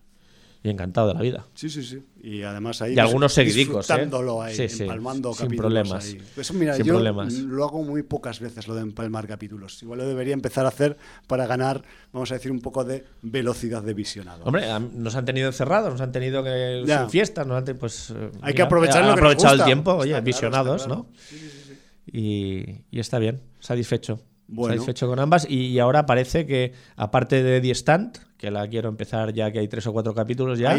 encantado de la vida. Sí, sí, sí. Y además ahí. Y algunos seguidicos. ¿eh? ahí, empalmando Sin problemas. Eso, mira, yo lo hago muy pocas veces, lo de empalmar capítulos. Igual lo debería empezar a hacer para ganar, vamos a decir, un poco de velocidad de visionado. Hombre, nos han tenido encerrados, nos han tenido que. Sin fiestas, nos han pues. Eh, Hay que aprovechar lo que aprovechado el tiempo, oye, visionados, ¿no? y, y está bien, satisfecho. Bueno. Satisfecho con ambas. Y, ahora parece que, aparte de The Stand, que la quiero empezar ya que hay tres o cuatro capítulos ya.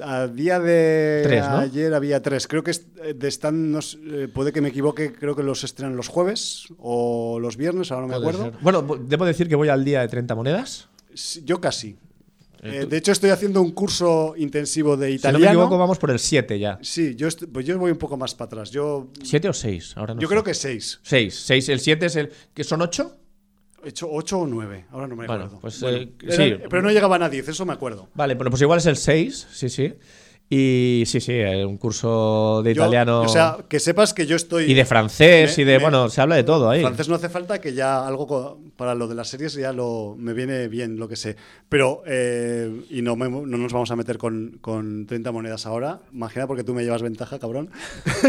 a día de ayer había tres. Creo que The Stand, no, eh, puede que me equivoque, creo que los estrenan los jueves o los viernes, ahora no me acuerdo. Bueno, debo decir que voy al día de 30 monedas. Yo casi. Eh, de hecho, estoy haciendo un curso intensivo de italiano. Si no me equivoco, vamos por el 7 ya. Sí, yo pues yo voy un poco más para atrás. Yo, ¿7 o 6? Ahora yo creo que 6. 6. 6. El 7 es el. ¿Que son 8? Hecho 8 o 9, ahora no me acuerdo. Pues, eh, sí. Pero no llegaban a 10, eso me acuerdo. Vale, bueno, pues igual es el 6, sí, sí. Y sí, sí, eh, un curso de italiano. O sea, que sepas que yo estoy. Y de francés, y de. bueno, se habla de todo ahí. Francés no hace falta, que ya algo para lo de las series ya lo me viene bien lo que sé. Pero. Eh, y no, no nos vamos a meter con, con 30 monedas ahora. Imagina, porque tú me llevas ventaja, cabrón.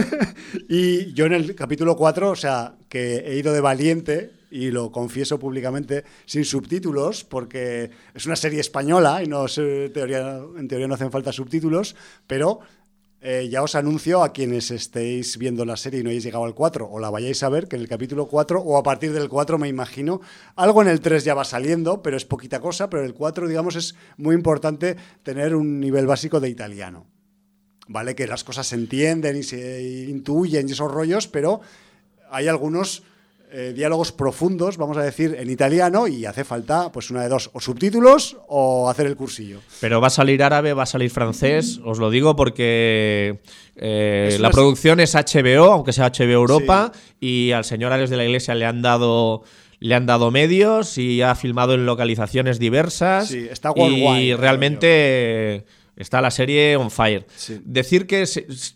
y yo en el capítulo 4, o sea, que he ido de valiente y lo confieso públicamente, sin subtítulos, porque es una serie española y no teoría, en teoría no hacen falta subtítulos, pero eh, ya os anuncio a quienes estéis viendo la serie y no hayáis llegado al 4 o la vayáis a ver, que en el capítulo 4 o a partir del 4 me imagino, algo en el 3 ya va saliendo, pero es poquita cosa, pero el 4 digamos es muy importante tener un nivel básico de italiano. ¿Vale? Que las cosas se entienden y se intuyen y esos rollos, pero hay algunos eh, diálogos profundos, vamos a decir, en italiano y hace falta, pues una de dos, o subtítulos o hacer el cursillo. Pero va a salir árabe, va a salir francés, os lo digo porque eh, la producción es HBO, aunque sea HBO Europa, y al señor Ares de la Iglesia le han dado le han dado medios y ha filmado en localizaciones diversas. Sí, está Y realmente Está la serie on fire. Decir que,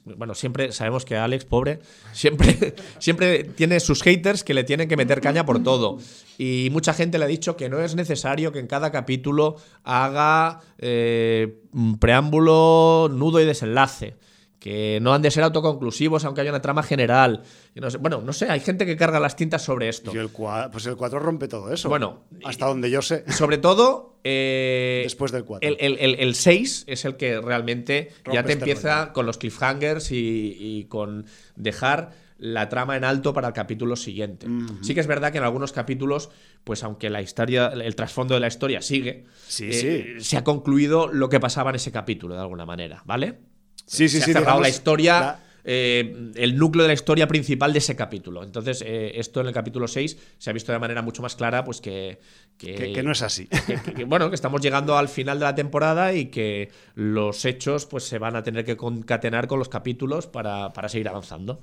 bueno, siempre sabemos que Alex, pobre, siempre, siempre tiene sus haters que le tienen que meter caña por todo. Y mucha gente le ha dicho que no es necesario que en cada capítulo haga eh, un preámbulo, nudo y desenlace que no han de ser autoconclusivos aunque haya una trama general. bueno, no sé, hay gente que carga las tintas sobre esto. Y el pues el 4 rompe todo eso. Bueno, hasta donde yo sé. Sobre todo... Eh, Después del 4. El, 6 es el que realmente ya te este empieza con los cliffhangers y, con dejar la trama en alto para el capítulo siguiente. Sí que es verdad que en algunos capítulos, pues aunque la historia, el trasfondo de la historia sigue, eh, se ha concluido lo que pasaba en ese capítulo de alguna manera, ¿vale? Sí, sí, se sí. Ha cerrado la historia. Eh, el núcleo de la historia principal de ese capítulo. Entonces, eh, esto en el capítulo 6 se ha visto de manera mucho más clara, pues que. Que, no es así. bueno, que estamos llegando al final de la temporada y que los hechos pues se van a tener que concatenar con los capítulos para, para seguir avanzando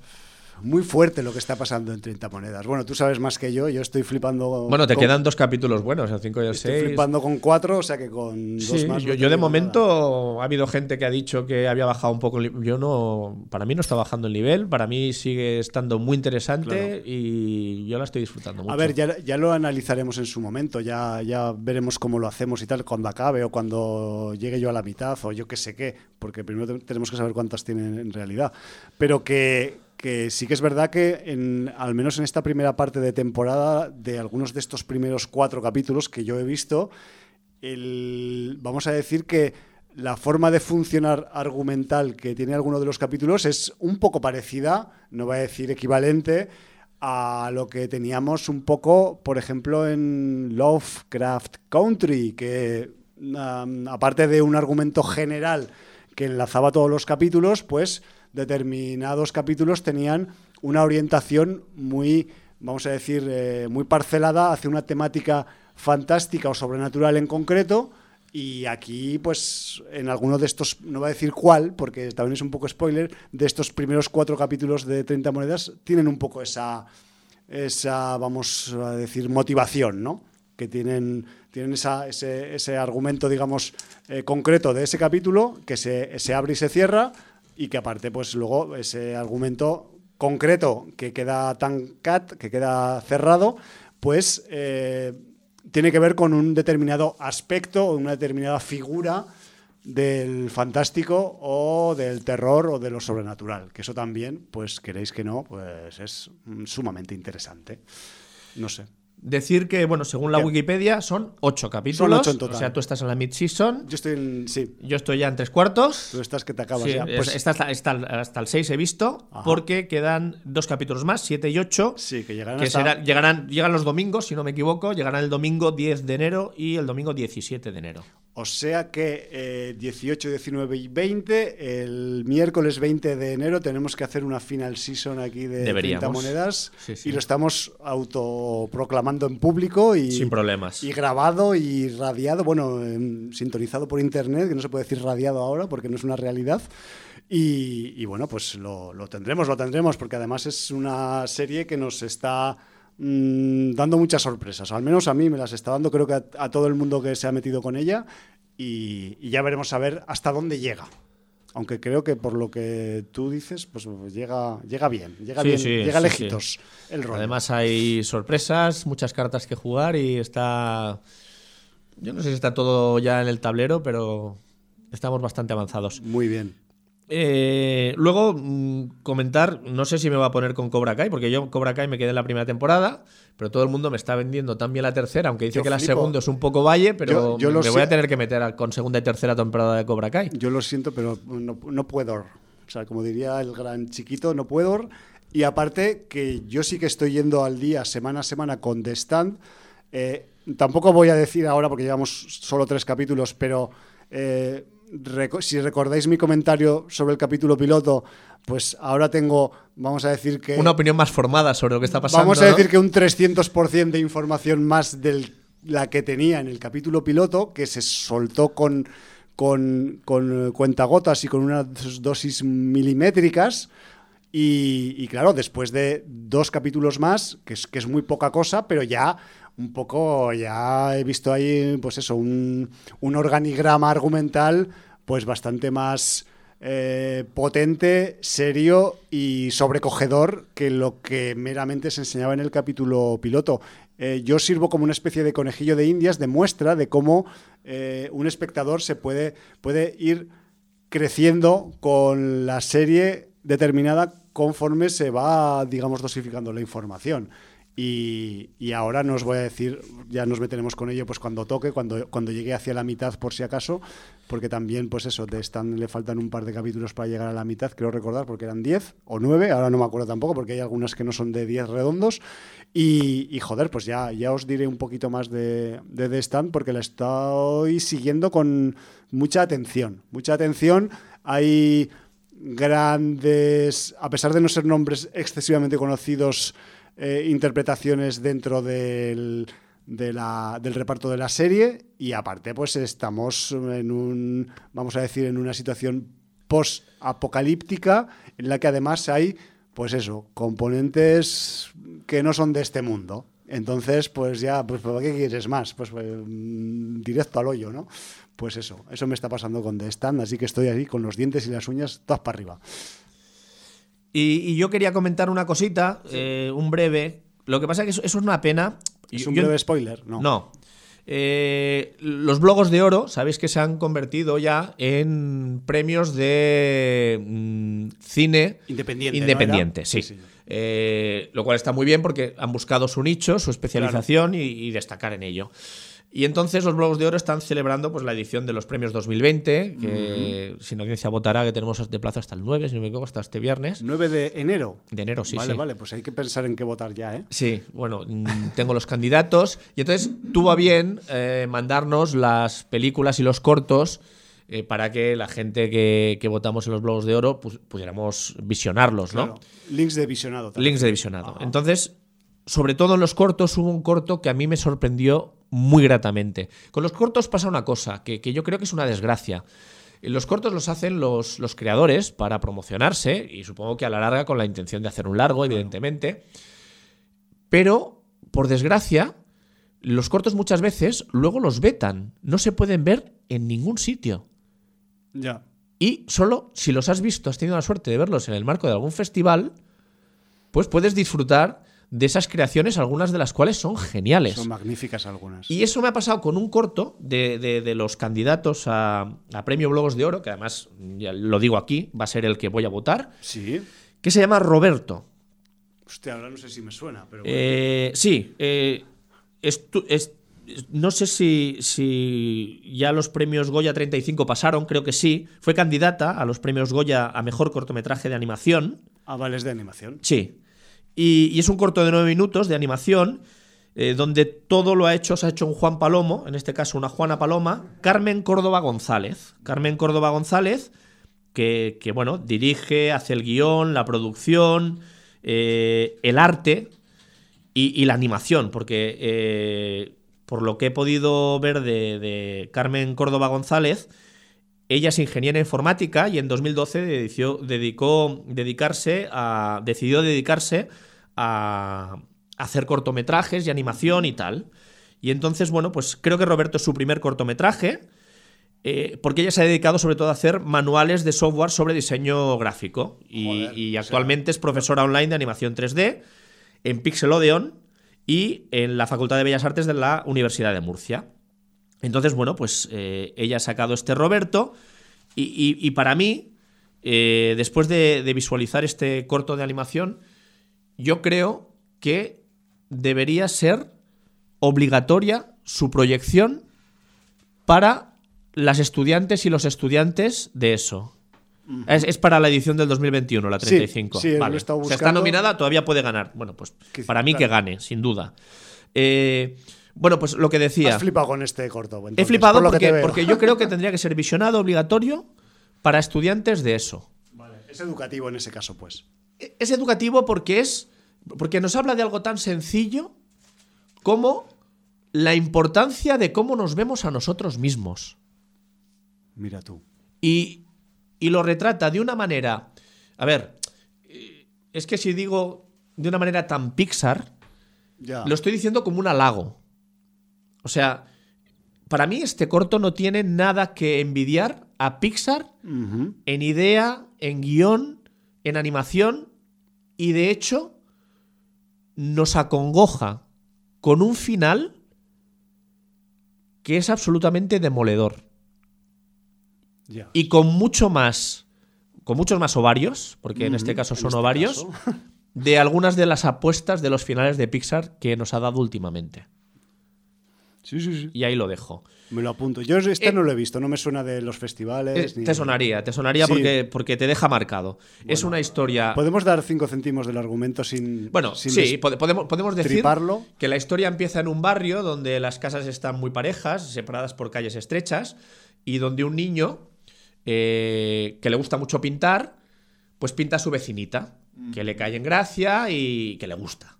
muy fuerte lo que está pasando en 30 monedas. Bueno, tú sabes más que yo, yo estoy flipando. Bueno, te quedan dos capítulos buenos, el 5 y el 6. Estoy flipando con cuatro, o sea que con dos más. Yo, yo de momento ha habido gente que ha dicho que había bajado un poco. Yo no. Para mí no está bajando el nivel, para mí sigue estando muy interesante y yo la estoy disfrutando mucho. A ver, ya, ya, lo analizaremos en su momento, ya, ya veremos cómo lo hacemos y tal, cuando acabe o cuando llegue yo a la mitad o yo qué sé qué, porque primero tenemos que saber cuántas tienen en realidad. Pero que que sí que es verdad que en, al menos en esta primera parte de temporada, de algunos de estos primeros cuatro capítulos que yo he visto, vamos a decir que la forma de funcionar argumental que tiene alguno de los capítulos es un poco parecida, no voy a decir equivalente, a lo que teníamos un poco, por ejemplo, en Lovecraft Country, que aparte de un argumento general que enlazaba todos los capítulos, pues determinados capítulos tenían una orientación muy, vamos a decir, eh, muy parcelada hacia una temática fantástica o sobrenatural en concreto. Y aquí, pues, en alguno de estos, no voy a decir cuál, porque también es un poco spoiler, de estos primeros cuatro capítulos de 30 monedas, tienen un poco esa, esa vamos a decir, motivación, ¿no? Que tienen, tienen esa, ese, ese, argumento, digamos, eh, concreto de ese capítulo, que se, se abre y se cierra, y que aparte, pues luego ese argumento concreto que queda tan cat, que queda cerrado, pues eh, tiene que ver con un determinado aspecto o una determinada figura del fantástico o del terror o de lo sobrenatural, que eso también, pues queréis que no, pues es sumamente interesante. No sé. Decir que, bueno, según la Wikipedia, son ocho capítulos. Son ocho en total. O sea, tú estás en la mid-season. Yo estoy en. Sí. Yo estoy ya en tres cuartos. Tú estás que te acabas ya. Pues... Está hasta, el seis he visto, porque quedan dos capítulos más, siete y ocho. Sí, que llegarán que llegarán, llegan los domingos, si no me equivoco. Llegarán el domingo 10 de enero y el domingo 17 de enero. O sea que 18, eh, 19 y 20, el miércoles 20 de enero tenemos que hacer una final season aquí de Deberíamos. 30 monedas y lo estamos autoproclamando en público y sin problemas. Y grabado y radiado, bueno, sintonizado por internet, que no se puede decir radiado ahora porque no es una realidad. Y, bueno, pues lo, lo tendremos, lo tendremos, porque además es una serie que nos está Mm, dando muchas sorpresas. Al menos a mí me las está dando, creo que a, todo el mundo que se ha metido con ella. Y, ya veremos a ver hasta dónde llega. Aunque creo que por lo que tú dices, pues llega, llega bien, llega bien, llega lejitos el rol. Además hay sorpresas, muchas cartas que jugar y está. Yo no sé si está todo ya en el tablero, pero estamos bastante avanzados. Muy bien. Eh, luego, mm, comentar, no sé si me va a poner con Cobra Kai, porque yo Cobra Kai me quedé en la primera temporada, pero todo el mundo me está vendiendo también la tercera, aunque dice que la segunda es un poco valle, pero yo, me voy a tener que meter con segunda y tercera temporada de Cobra Kai. Yo lo siento, pero no, puedo. O sea, como diría el gran chiquito, no puedo. Y aparte que yo sí que estoy yendo al día, semana a semana, con The Stand. Eh, tampoco voy a decir ahora, porque llevamos solo tres capítulos, pero... Eh, si recordáis mi comentario sobre el capítulo piloto, pues ahora tengo, vamos a decir que... Una opinión más formada sobre lo que está pasando. Vamos a decir que un 300% de información más de la que tenía en el capítulo piloto, que se soltó con, con, con cuentagotas y con unas dosis milimétricas. Y, claro, después de dos capítulos más, que es, que es muy poca cosa, pero ya un poco, ya he visto ahí, pues eso, un, un organigrama argumental pues bastante más eh, potente, serio y sobrecogedor que lo que meramente se enseñaba en el capítulo piloto. Eh, yo sirvo como una especie de conejillo de indias de muestra de cómo eh, un espectador se puede, puede ir creciendo con la serie determinada conforme se va, digamos, dosificando la información. Y, ahora nos voy a decir, ya nos meteremos con ello pues cuando toque, cuando, cuando llegue hacia la mitad por si acaso, porque también pues eso, de Stan le faltan un par de capítulos para llegar a la mitad, creo recordar, porque eran 10 o 9, ahora no me acuerdo tampoco, porque hay algunas que no son de 10 redondos. Y, joder, pues ya, ya os diré un poquito más de, de The Stand, porque la estoy siguiendo con mucha atención, mucha atención. Hay grandes, a pesar de no ser nombres excesivamente conocidos, eh, interpretaciones dentro del, del reparto de la serie y aparte pues estamos en un, vamos a decir, en una situación post-apocalíptica en la que además hay, pues eso, componentes que no son de este mundo. Entonces, pues ya, pues ¿para qué quieres más? Pues, pues mm, directo al hoyo, ¿no? Pues eso, eso me está pasando con The Stand, así que estoy ahí con los dientes y las uñas todas para arriba. Y, yo quería comentar una cosita, eh, un breve. Lo que pasa es que eso, es una pena. ¿Es un breve spoiler? No. No. Eh, los blogos de oro, sabéis que se han convertido ya en premios de mm, cine independiente. Independiente, sí. Eh, lo cual está muy bien porque han buscado su nicho, su especialización y, destacar en ello. Y entonces los Globos de Oro están celebrando pues, la edición de los premios 2020, que sin audiencia votará, que tenemos de plazo hasta el 9, si no me equivoco, hasta este viernes. 9 de enero. De enero, sí. Vale, vale, pues hay que pensar en qué votar ya, ¿eh? Sí, bueno, mm, tengo los candidatos. Y entonces tuvo a bien eh, mandarnos las películas y los cortos. Eh, para que la gente que, votamos en los Globos de Oro pues, pudiéramos visionarlos, ¿no? Links de visionado. Links de visionado. Entonces, sobre todo en los cortos, hubo un corto que a mí me sorprendió muy gratamente. Con los cortos pasa una cosa, que, yo creo que es una desgracia. Los cortos los hacen los, los, creadores para promocionarse y supongo que a la larga con la intención de hacer un largo, evidentemente. Pero, por desgracia, los cortos muchas veces luego los vetan. No se pueden ver en ningún sitio. Ya. Y solo si los has visto, has tenido la suerte de verlos en el marco de algún festival, pues puedes disfrutar de esas creaciones, algunas de las cuales son geniales. Son magníficas algunas. Y eso me ha pasado con un corto de, los candidatos a, Premio Blogos de Oro, que además, ya lo digo aquí, va a ser el que voy a votar. Sí. Que se llama Roberto. Hostia, ahora no sé si me suena, pero. Eh, sí. Eh, no sé si, si, ya los premios Goya 35 pasaron, creo que sí. Fue candidata a los premios Goya a mejor cortometraje de animación. A vales de animación. Sí. Y, es un corto de nueve minutos de animación. Eh, donde todo lo ha hecho, se ha hecho un Juan Palomo, en este caso una Juana Paloma, Carmen Córdoba González. Carmen Córdoba González, que, bueno, dirige, hace el guion, la producción, eh, el arte y, la animación, porque eh, por lo que he podido ver de, de, Carmen Córdoba González, ella es ingeniera informática y en 2012 dedicó, dedicarse a, decidió dedicarse a hacer cortometrajes y animación y tal. Y entonces, bueno, pues creo que Roberto es su primer cortometraje, eh, porque ella se ha dedicado sobre todo a hacer manuales de software sobre diseño gráfico. Y, actualmente es profesora online de animación 3D en Pixelodeon y en la Facultad de Bellas Artes de la Universidad de Murcia. Entonces, bueno, pues eh, ella ha sacado este Roberto y, para mí, eh, después de visualizar este corto de animación, yo creo que debería ser obligatoria su proyección para las estudiantes y los estudiantes de eso. Es, para la edición del 2021, la 35. Sí, vale. está nominada, todavía puede ganar. Bueno, pues para mí que gane, sin duda. Eh, bueno, pues lo que decía. Has flipado con este corto. He flipado porque, porque, yo creo que tendría que ser visionado obligatorio para estudiantes de eso. Vale. Es educativo en ese caso, pues. Es educativo porque es. Porque nos habla de algo tan sencillo como la importancia de cómo nos vemos a nosotros mismos. Mira tú. Y, y lo retrata de una manera. A ver, es que si digo de una manera tan Pixar, lo estoy diciendo como un halago. O sea, para mí este corto no tiene nada que envidiar a Pixar en idea, en guion, en animación y de hecho nos acongoja con un final que es absolutamente demoledor. Y con mucho más, con muchos más ovarios, porque en este caso son este ovarios, de algunas de las apuestas de los finales de Pixar que nos ha dado últimamente. Sí, sí, sí. Y ahí lo dejo. Me lo apunto. Yo este eh, no lo he visto, no me suena de los festivales. Eh, te sonaría, te sonaría porque, porque te deja marcado. es una historia. ¿Podemos dar cinco céntimos del argumento sin. Bueno, sí, podemos, podemos decir que la historia empieza en un barrio donde las casas están muy parejas, separadas por calles estrechas, y donde un niño eh, que le gusta mucho pintar, pues pinta a su vecinita, que le cae en gracia y que le gusta.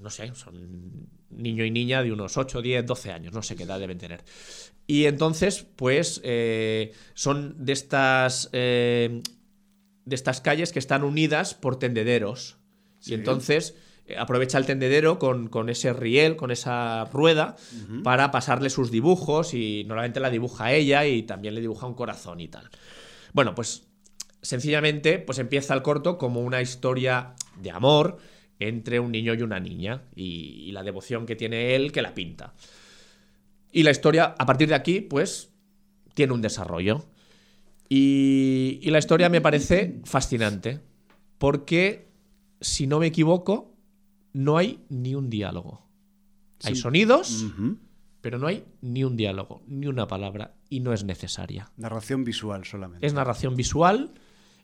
no sé, son niño y niña de unos 8, 10, 12 años, no sé qué edad deben tener. Y entonces, pues, eh, son de estas, eh, de estas calles que están unidas por tendederos. Y entonces aprovecha el tendedero con, ese riel, con esa rueda, para pasarle sus dibujos y normalmente la dibuja ella y también le dibuja un corazón y tal. Bueno, pues sencillamente pues empieza el corto como una historia de amor entre un niño y una niña y, la devoción que tiene él que la pinta. Y la historia, a partir de aquí, pues tiene un desarrollo. Y, y la historia me parece fascinante, porque, si no me equivoco, no hay ni un diálogo. Hay sonidos, pero no hay ni un diálogo, ni una palabra, y no es necesaria. Narración visual solamente. Es narración visual,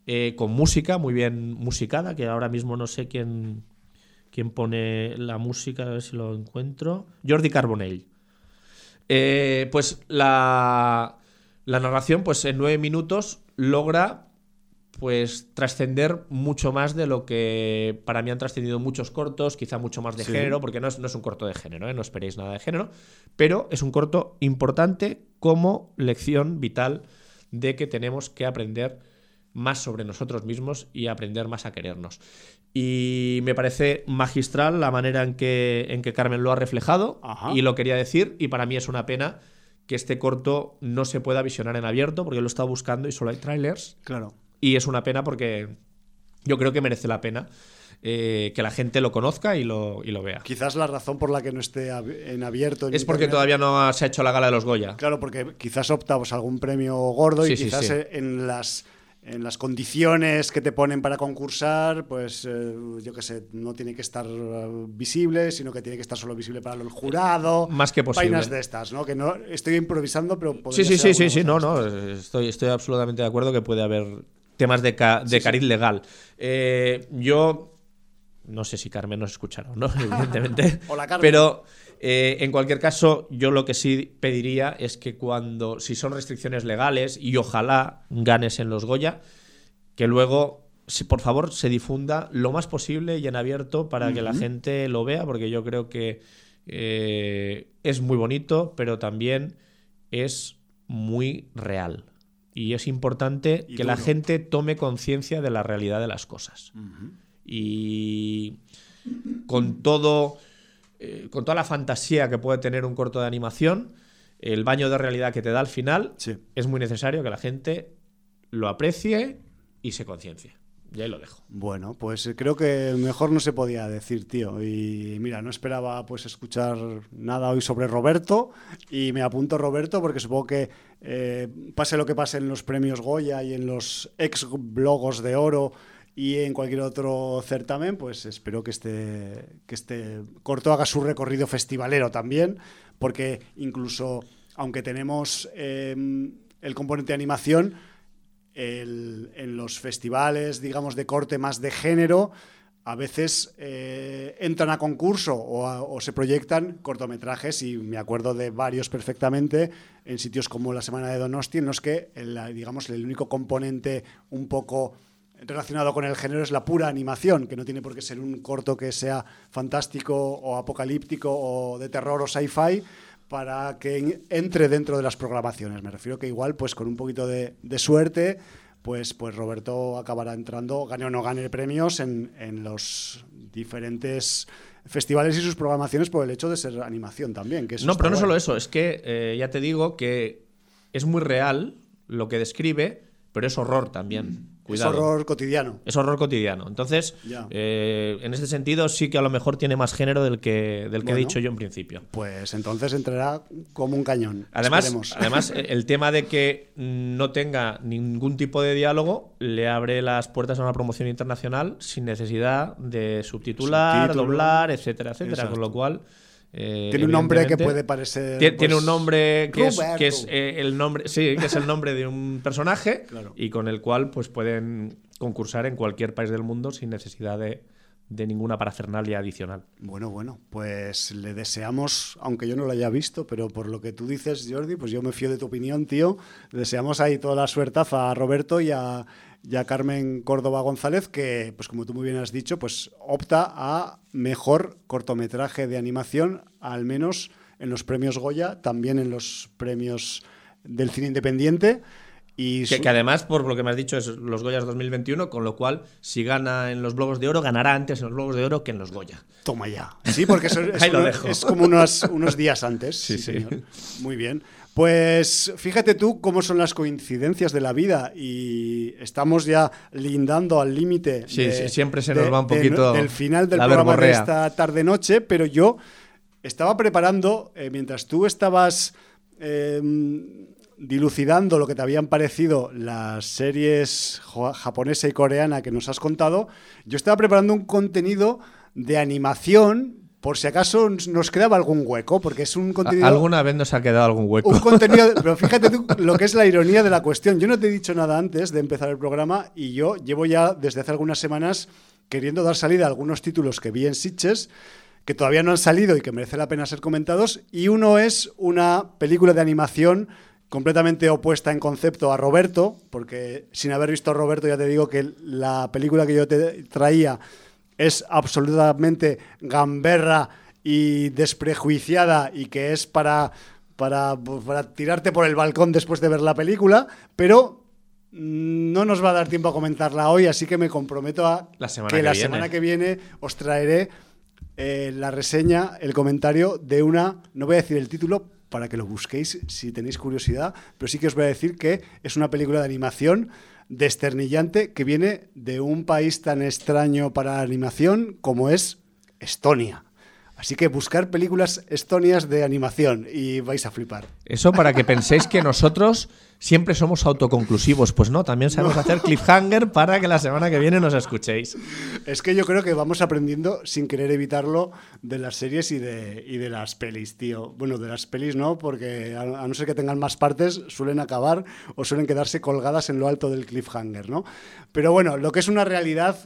eh, con música, muy bien musicada, que ahora mismo no sé quién, quién pone la música, a ver si lo encuentro. Jordi Carbonell. Eh, pues la, la narración, pues en nueve minutos logra pues trascender mucho más de lo que para mí han trascendido muchos cortos, quizá mucho más de género, porque no es, no es, un corto de género, ¿eh? no esperéis nada de género, pero es un corto importante como lección vital de que tenemos que aprender más sobre nosotros mismos y aprender más a querernos. Y me parece magistral la manera en que, en que Carmen lo ha reflejado y lo quería decir y para mí es una pena que este corto no se pueda visionar en abierto porque lo he estado buscando y solo hay trailers. Claro. Y es una pena porque yo creo que merece la pena. Eh, que la gente lo conozca y lo, y lo, vea. Quizás la razón por la que no esté en abierto. es porque todavía no se ha hecho la gala de los Goya. Claro, porque quizás opta pues, algún premio gordo y quizás en las en las condiciones que te ponen para concursar, pues eh, yo qué sé, no tiene que estar eh, visible, sino que tiene que estar solo visible para el jurado. Más que posible. Vainas de estas, ¿no? Que no estoy improvisando, pero Sí, sí, sí, sí, sí, no, no, estoy, estoy absolutamente de acuerdo que puede haber temas de, de cariz legal. Eh, yo no sé si Carmen nos escuchará o no, evidentemente. Hola, Carmen. Pero eh, en cualquier caso, yo lo que sí pediría es que cuando, si son restricciones legales, y ojalá ganes en los Goya, que luego, si, por favor, se difunda lo más posible y en abierto para que la gente lo vea, porque yo creo que eh, es muy bonito, pero también es muy real. Y es importante que la gente tome conciencia de la realidad de las cosas. Y con todo eh, con toda la fantasía que puede tener un corto de animación, el baño de realidad que te da al final, es muy necesario que la gente lo aprecie y se conciencie. Y ahí lo dejo. Bueno, pues eh, creo que mejor no se podía decir, tío. Y mira, no esperaba pues escuchar nada hoy sobre Roberto y me apunto Roberto porque supongo que eh, pase lo que pase en los premios Goya y en los ex blogos de oro y en cualquier otro certamen, pues espero que este, que este corto haga su recorrido festivalero también, porque incluso aunque tenemos em, el componente de animación, en los festivales, digamos, de corte más de género, a veces eh, entran a concurso o, se proyectan cortometrajes y me acuerdo de varios perfectamente en sitios como la Semana de Donosti, en los que, digamos, el único componente un poco relacionado con el género es la pura animación, que no tiene por qué ser un corto que sea fantástico o apocalíptico o de terror o sci-fi para que entre dentro de las programaciones. Me refiero que igual, pues con un poquito de, suerte, pues, pues Roberto acabará entrando, gane o no gane premios en, los diferentes festivales y sus programaciones por el hecho de ser animación también. Que no, pero no solo eso, es que eh, ya te digo que es muy real lo que describe, pero es horror también. Cuidado. Es horror cotidiano. Es horror cotidiano. Entonces, eh, en ese sentido, sí que a lo mejor tiene más género del que, del que he dicho yo en principio. Pues entonces entrará como un cañón. Además, además, el tema de que no tenga ningún tipo de diálogo le abre las puertas a una promoción internacional sin necesidad de subtitular, doblar, etcétera, etcétera. Con lo cual. Eh, tiene un nombre que puede parecer. Tiene, pues, un nombre que es, que es eh, el nombre, sí, que es el nombre de un personaje y con el cual pues pueden concursar en cualquier país del mundo sin necesidad de, de ninguna parafernalia adicional. Bueno, bueno, pues le deseamos, aunque yo no lo haya visto, pero por lo que tú dices, Jordi, pues yo me fío de tu opinión, tío. Deseamos ahí toda la suerte a Roberto y a, ya Carmen Córdoba González, que, pues como tú muy bien has dicho, pues opta a mejor cortometraje de animación, al menos en los premios Goya, también en los premios del cine independiente. Y que, además, por lo que me has dicho, es los Goyas 2021, con lo cual, si gana en los Globos de Oro, ganará antes en los Globos de Oro que en los Goya. Toma ya. Sí, porque eso es, como unos, unos, días antes. Sí, sí. Muy bien. Pues fíjate tú cómo son las coincidencias de la vida y estamos ya lindando al límite. Sí, siempre se nos va un poquito. del final del programa de esta tarde-noche, pero yo estaba preparando, eh, mientras tú estabas em, dilucidando lo que te habían parecido las series japonesa y coreana que nos has contado, yo estaba preparando un contenido de animación por si acaso nos quedaba algún hueco, porque es un contenido... Alguna vez nos ha quedado algún hueco. Un contenido... Pero fíjate tú lo que es la ironía de la cuestión. Yo no te he dicho nada antes de empezar el programa y yo llevo ya desde hace algunas semanas queriendo dar salida a algunos títulos que vi en Sitches que todavía no han salido y que merece la pena ser comentados. Y uno es una película de animación completamente opuesta en concepto a Roberto, porque sin haber visto a Roberto ya te digo que la película que yo te traía es absolutamente gamberra y desprejuiciada y que es para, para, para tirarte por el balcón después de ver la película, pero no nos va a dar tiempo a comentarla hoy, así que me comprometo a que, la semana que viene os traeré eh, la reseña, el comentario de una, no voy a decir el título para que lo busquéis si tenéis curiosidad, pero sí que os voy a decir que es una película de animación desternillante que viene de un país tan extraño para la animación como es Estonia. Así que buscar películas estonias de animación y vais a flipar. Eso para que penséis que nosotros siempre somos autoconclusivos. Pues no, también sabemos hacer cliffhanger para que la semana que viene nos escuchéis. Es que yo creo que vamos aprendiendo sin querer evitarlo de las series y de, y de las pelis, tío. Bueno, de las pelis no, porque a, no ser que tengan más partes, suelen acabar o suelen quedarse colgadas en lo alto del cliffhanger, ¿no? Pero bueno, lo que es una realidad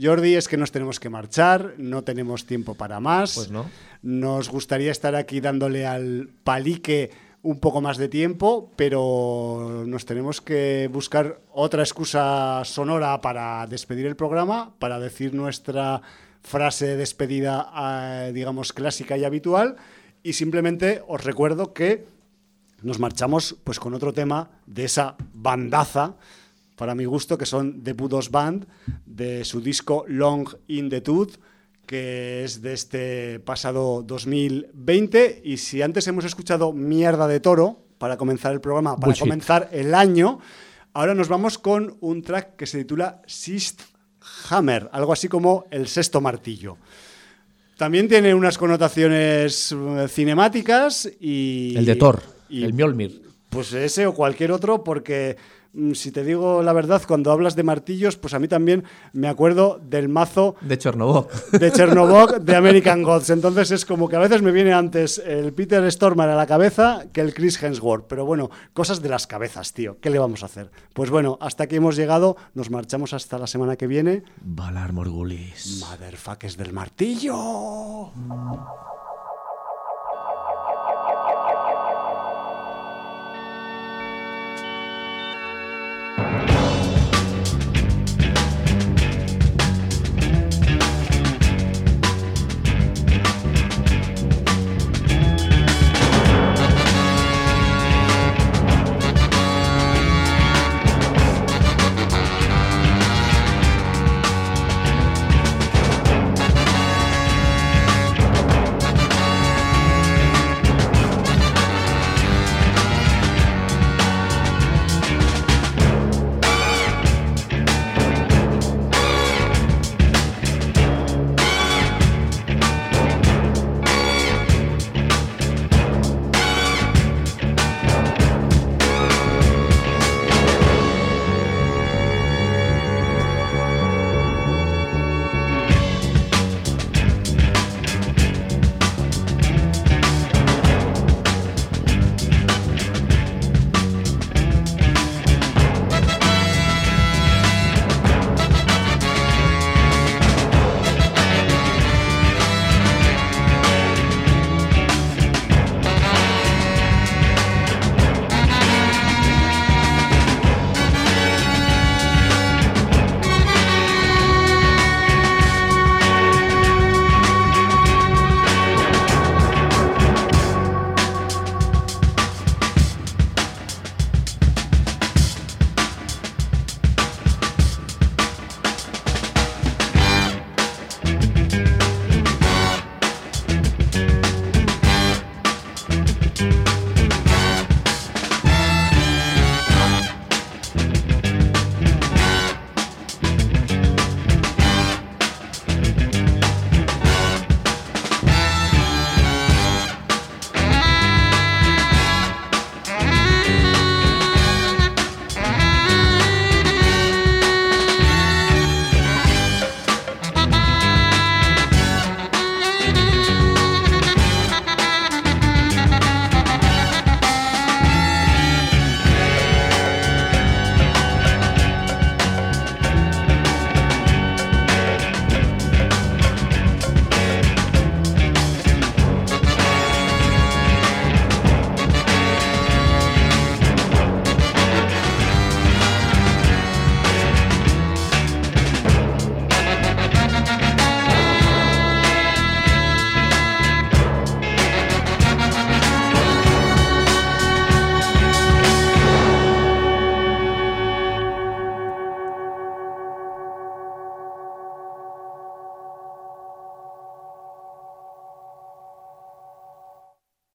Jordi, es que nos tenemos que marchar, no tenemos tiempo para más. Pues no. Nos gustaría estar aquí dándole al palique un poco más de tiempo, pero nos tenemos que buscar otra excusa sonora para despedir el programa, para decir nuestra frase de despedida, eh, digamos, clásica y habitual. Y simplemente os recuerdo que nos marchamos pues con otro tema de esa bandaza para mi gusto, que son The Budos Band, de su disco Long in the Tooth, que es de este pasado 2020. Y si antes hemos escuchado Mierda de Toro para comenzar el programa, para comenzar el año, ahora nos vamos con un track que se titula Sixth Hammer, algo así como El Sexto Martillo. También tiene unas connotaciones eh, cinemáticas y... El de Thor, y, el Mjolnir. Pues ese o cualquier otro, porque si te digo la verdad, cuando hablas de martillos, pues a mí también me acuerdo del mazo de Chernobog. De Chernobog de American Gods. Entonces es como que a veces me viene antes el Peter Stormer a la cabeza que el Chris Hemsworth. Pero bueno, cosas de las cabezas, tío. ¿Qué le vamos a hacer? Pues bueno, hasta aquí hemos llegado. Nos marchamos hasta la semana que viene. Valar Morgulis. Motherfuckers del martillo.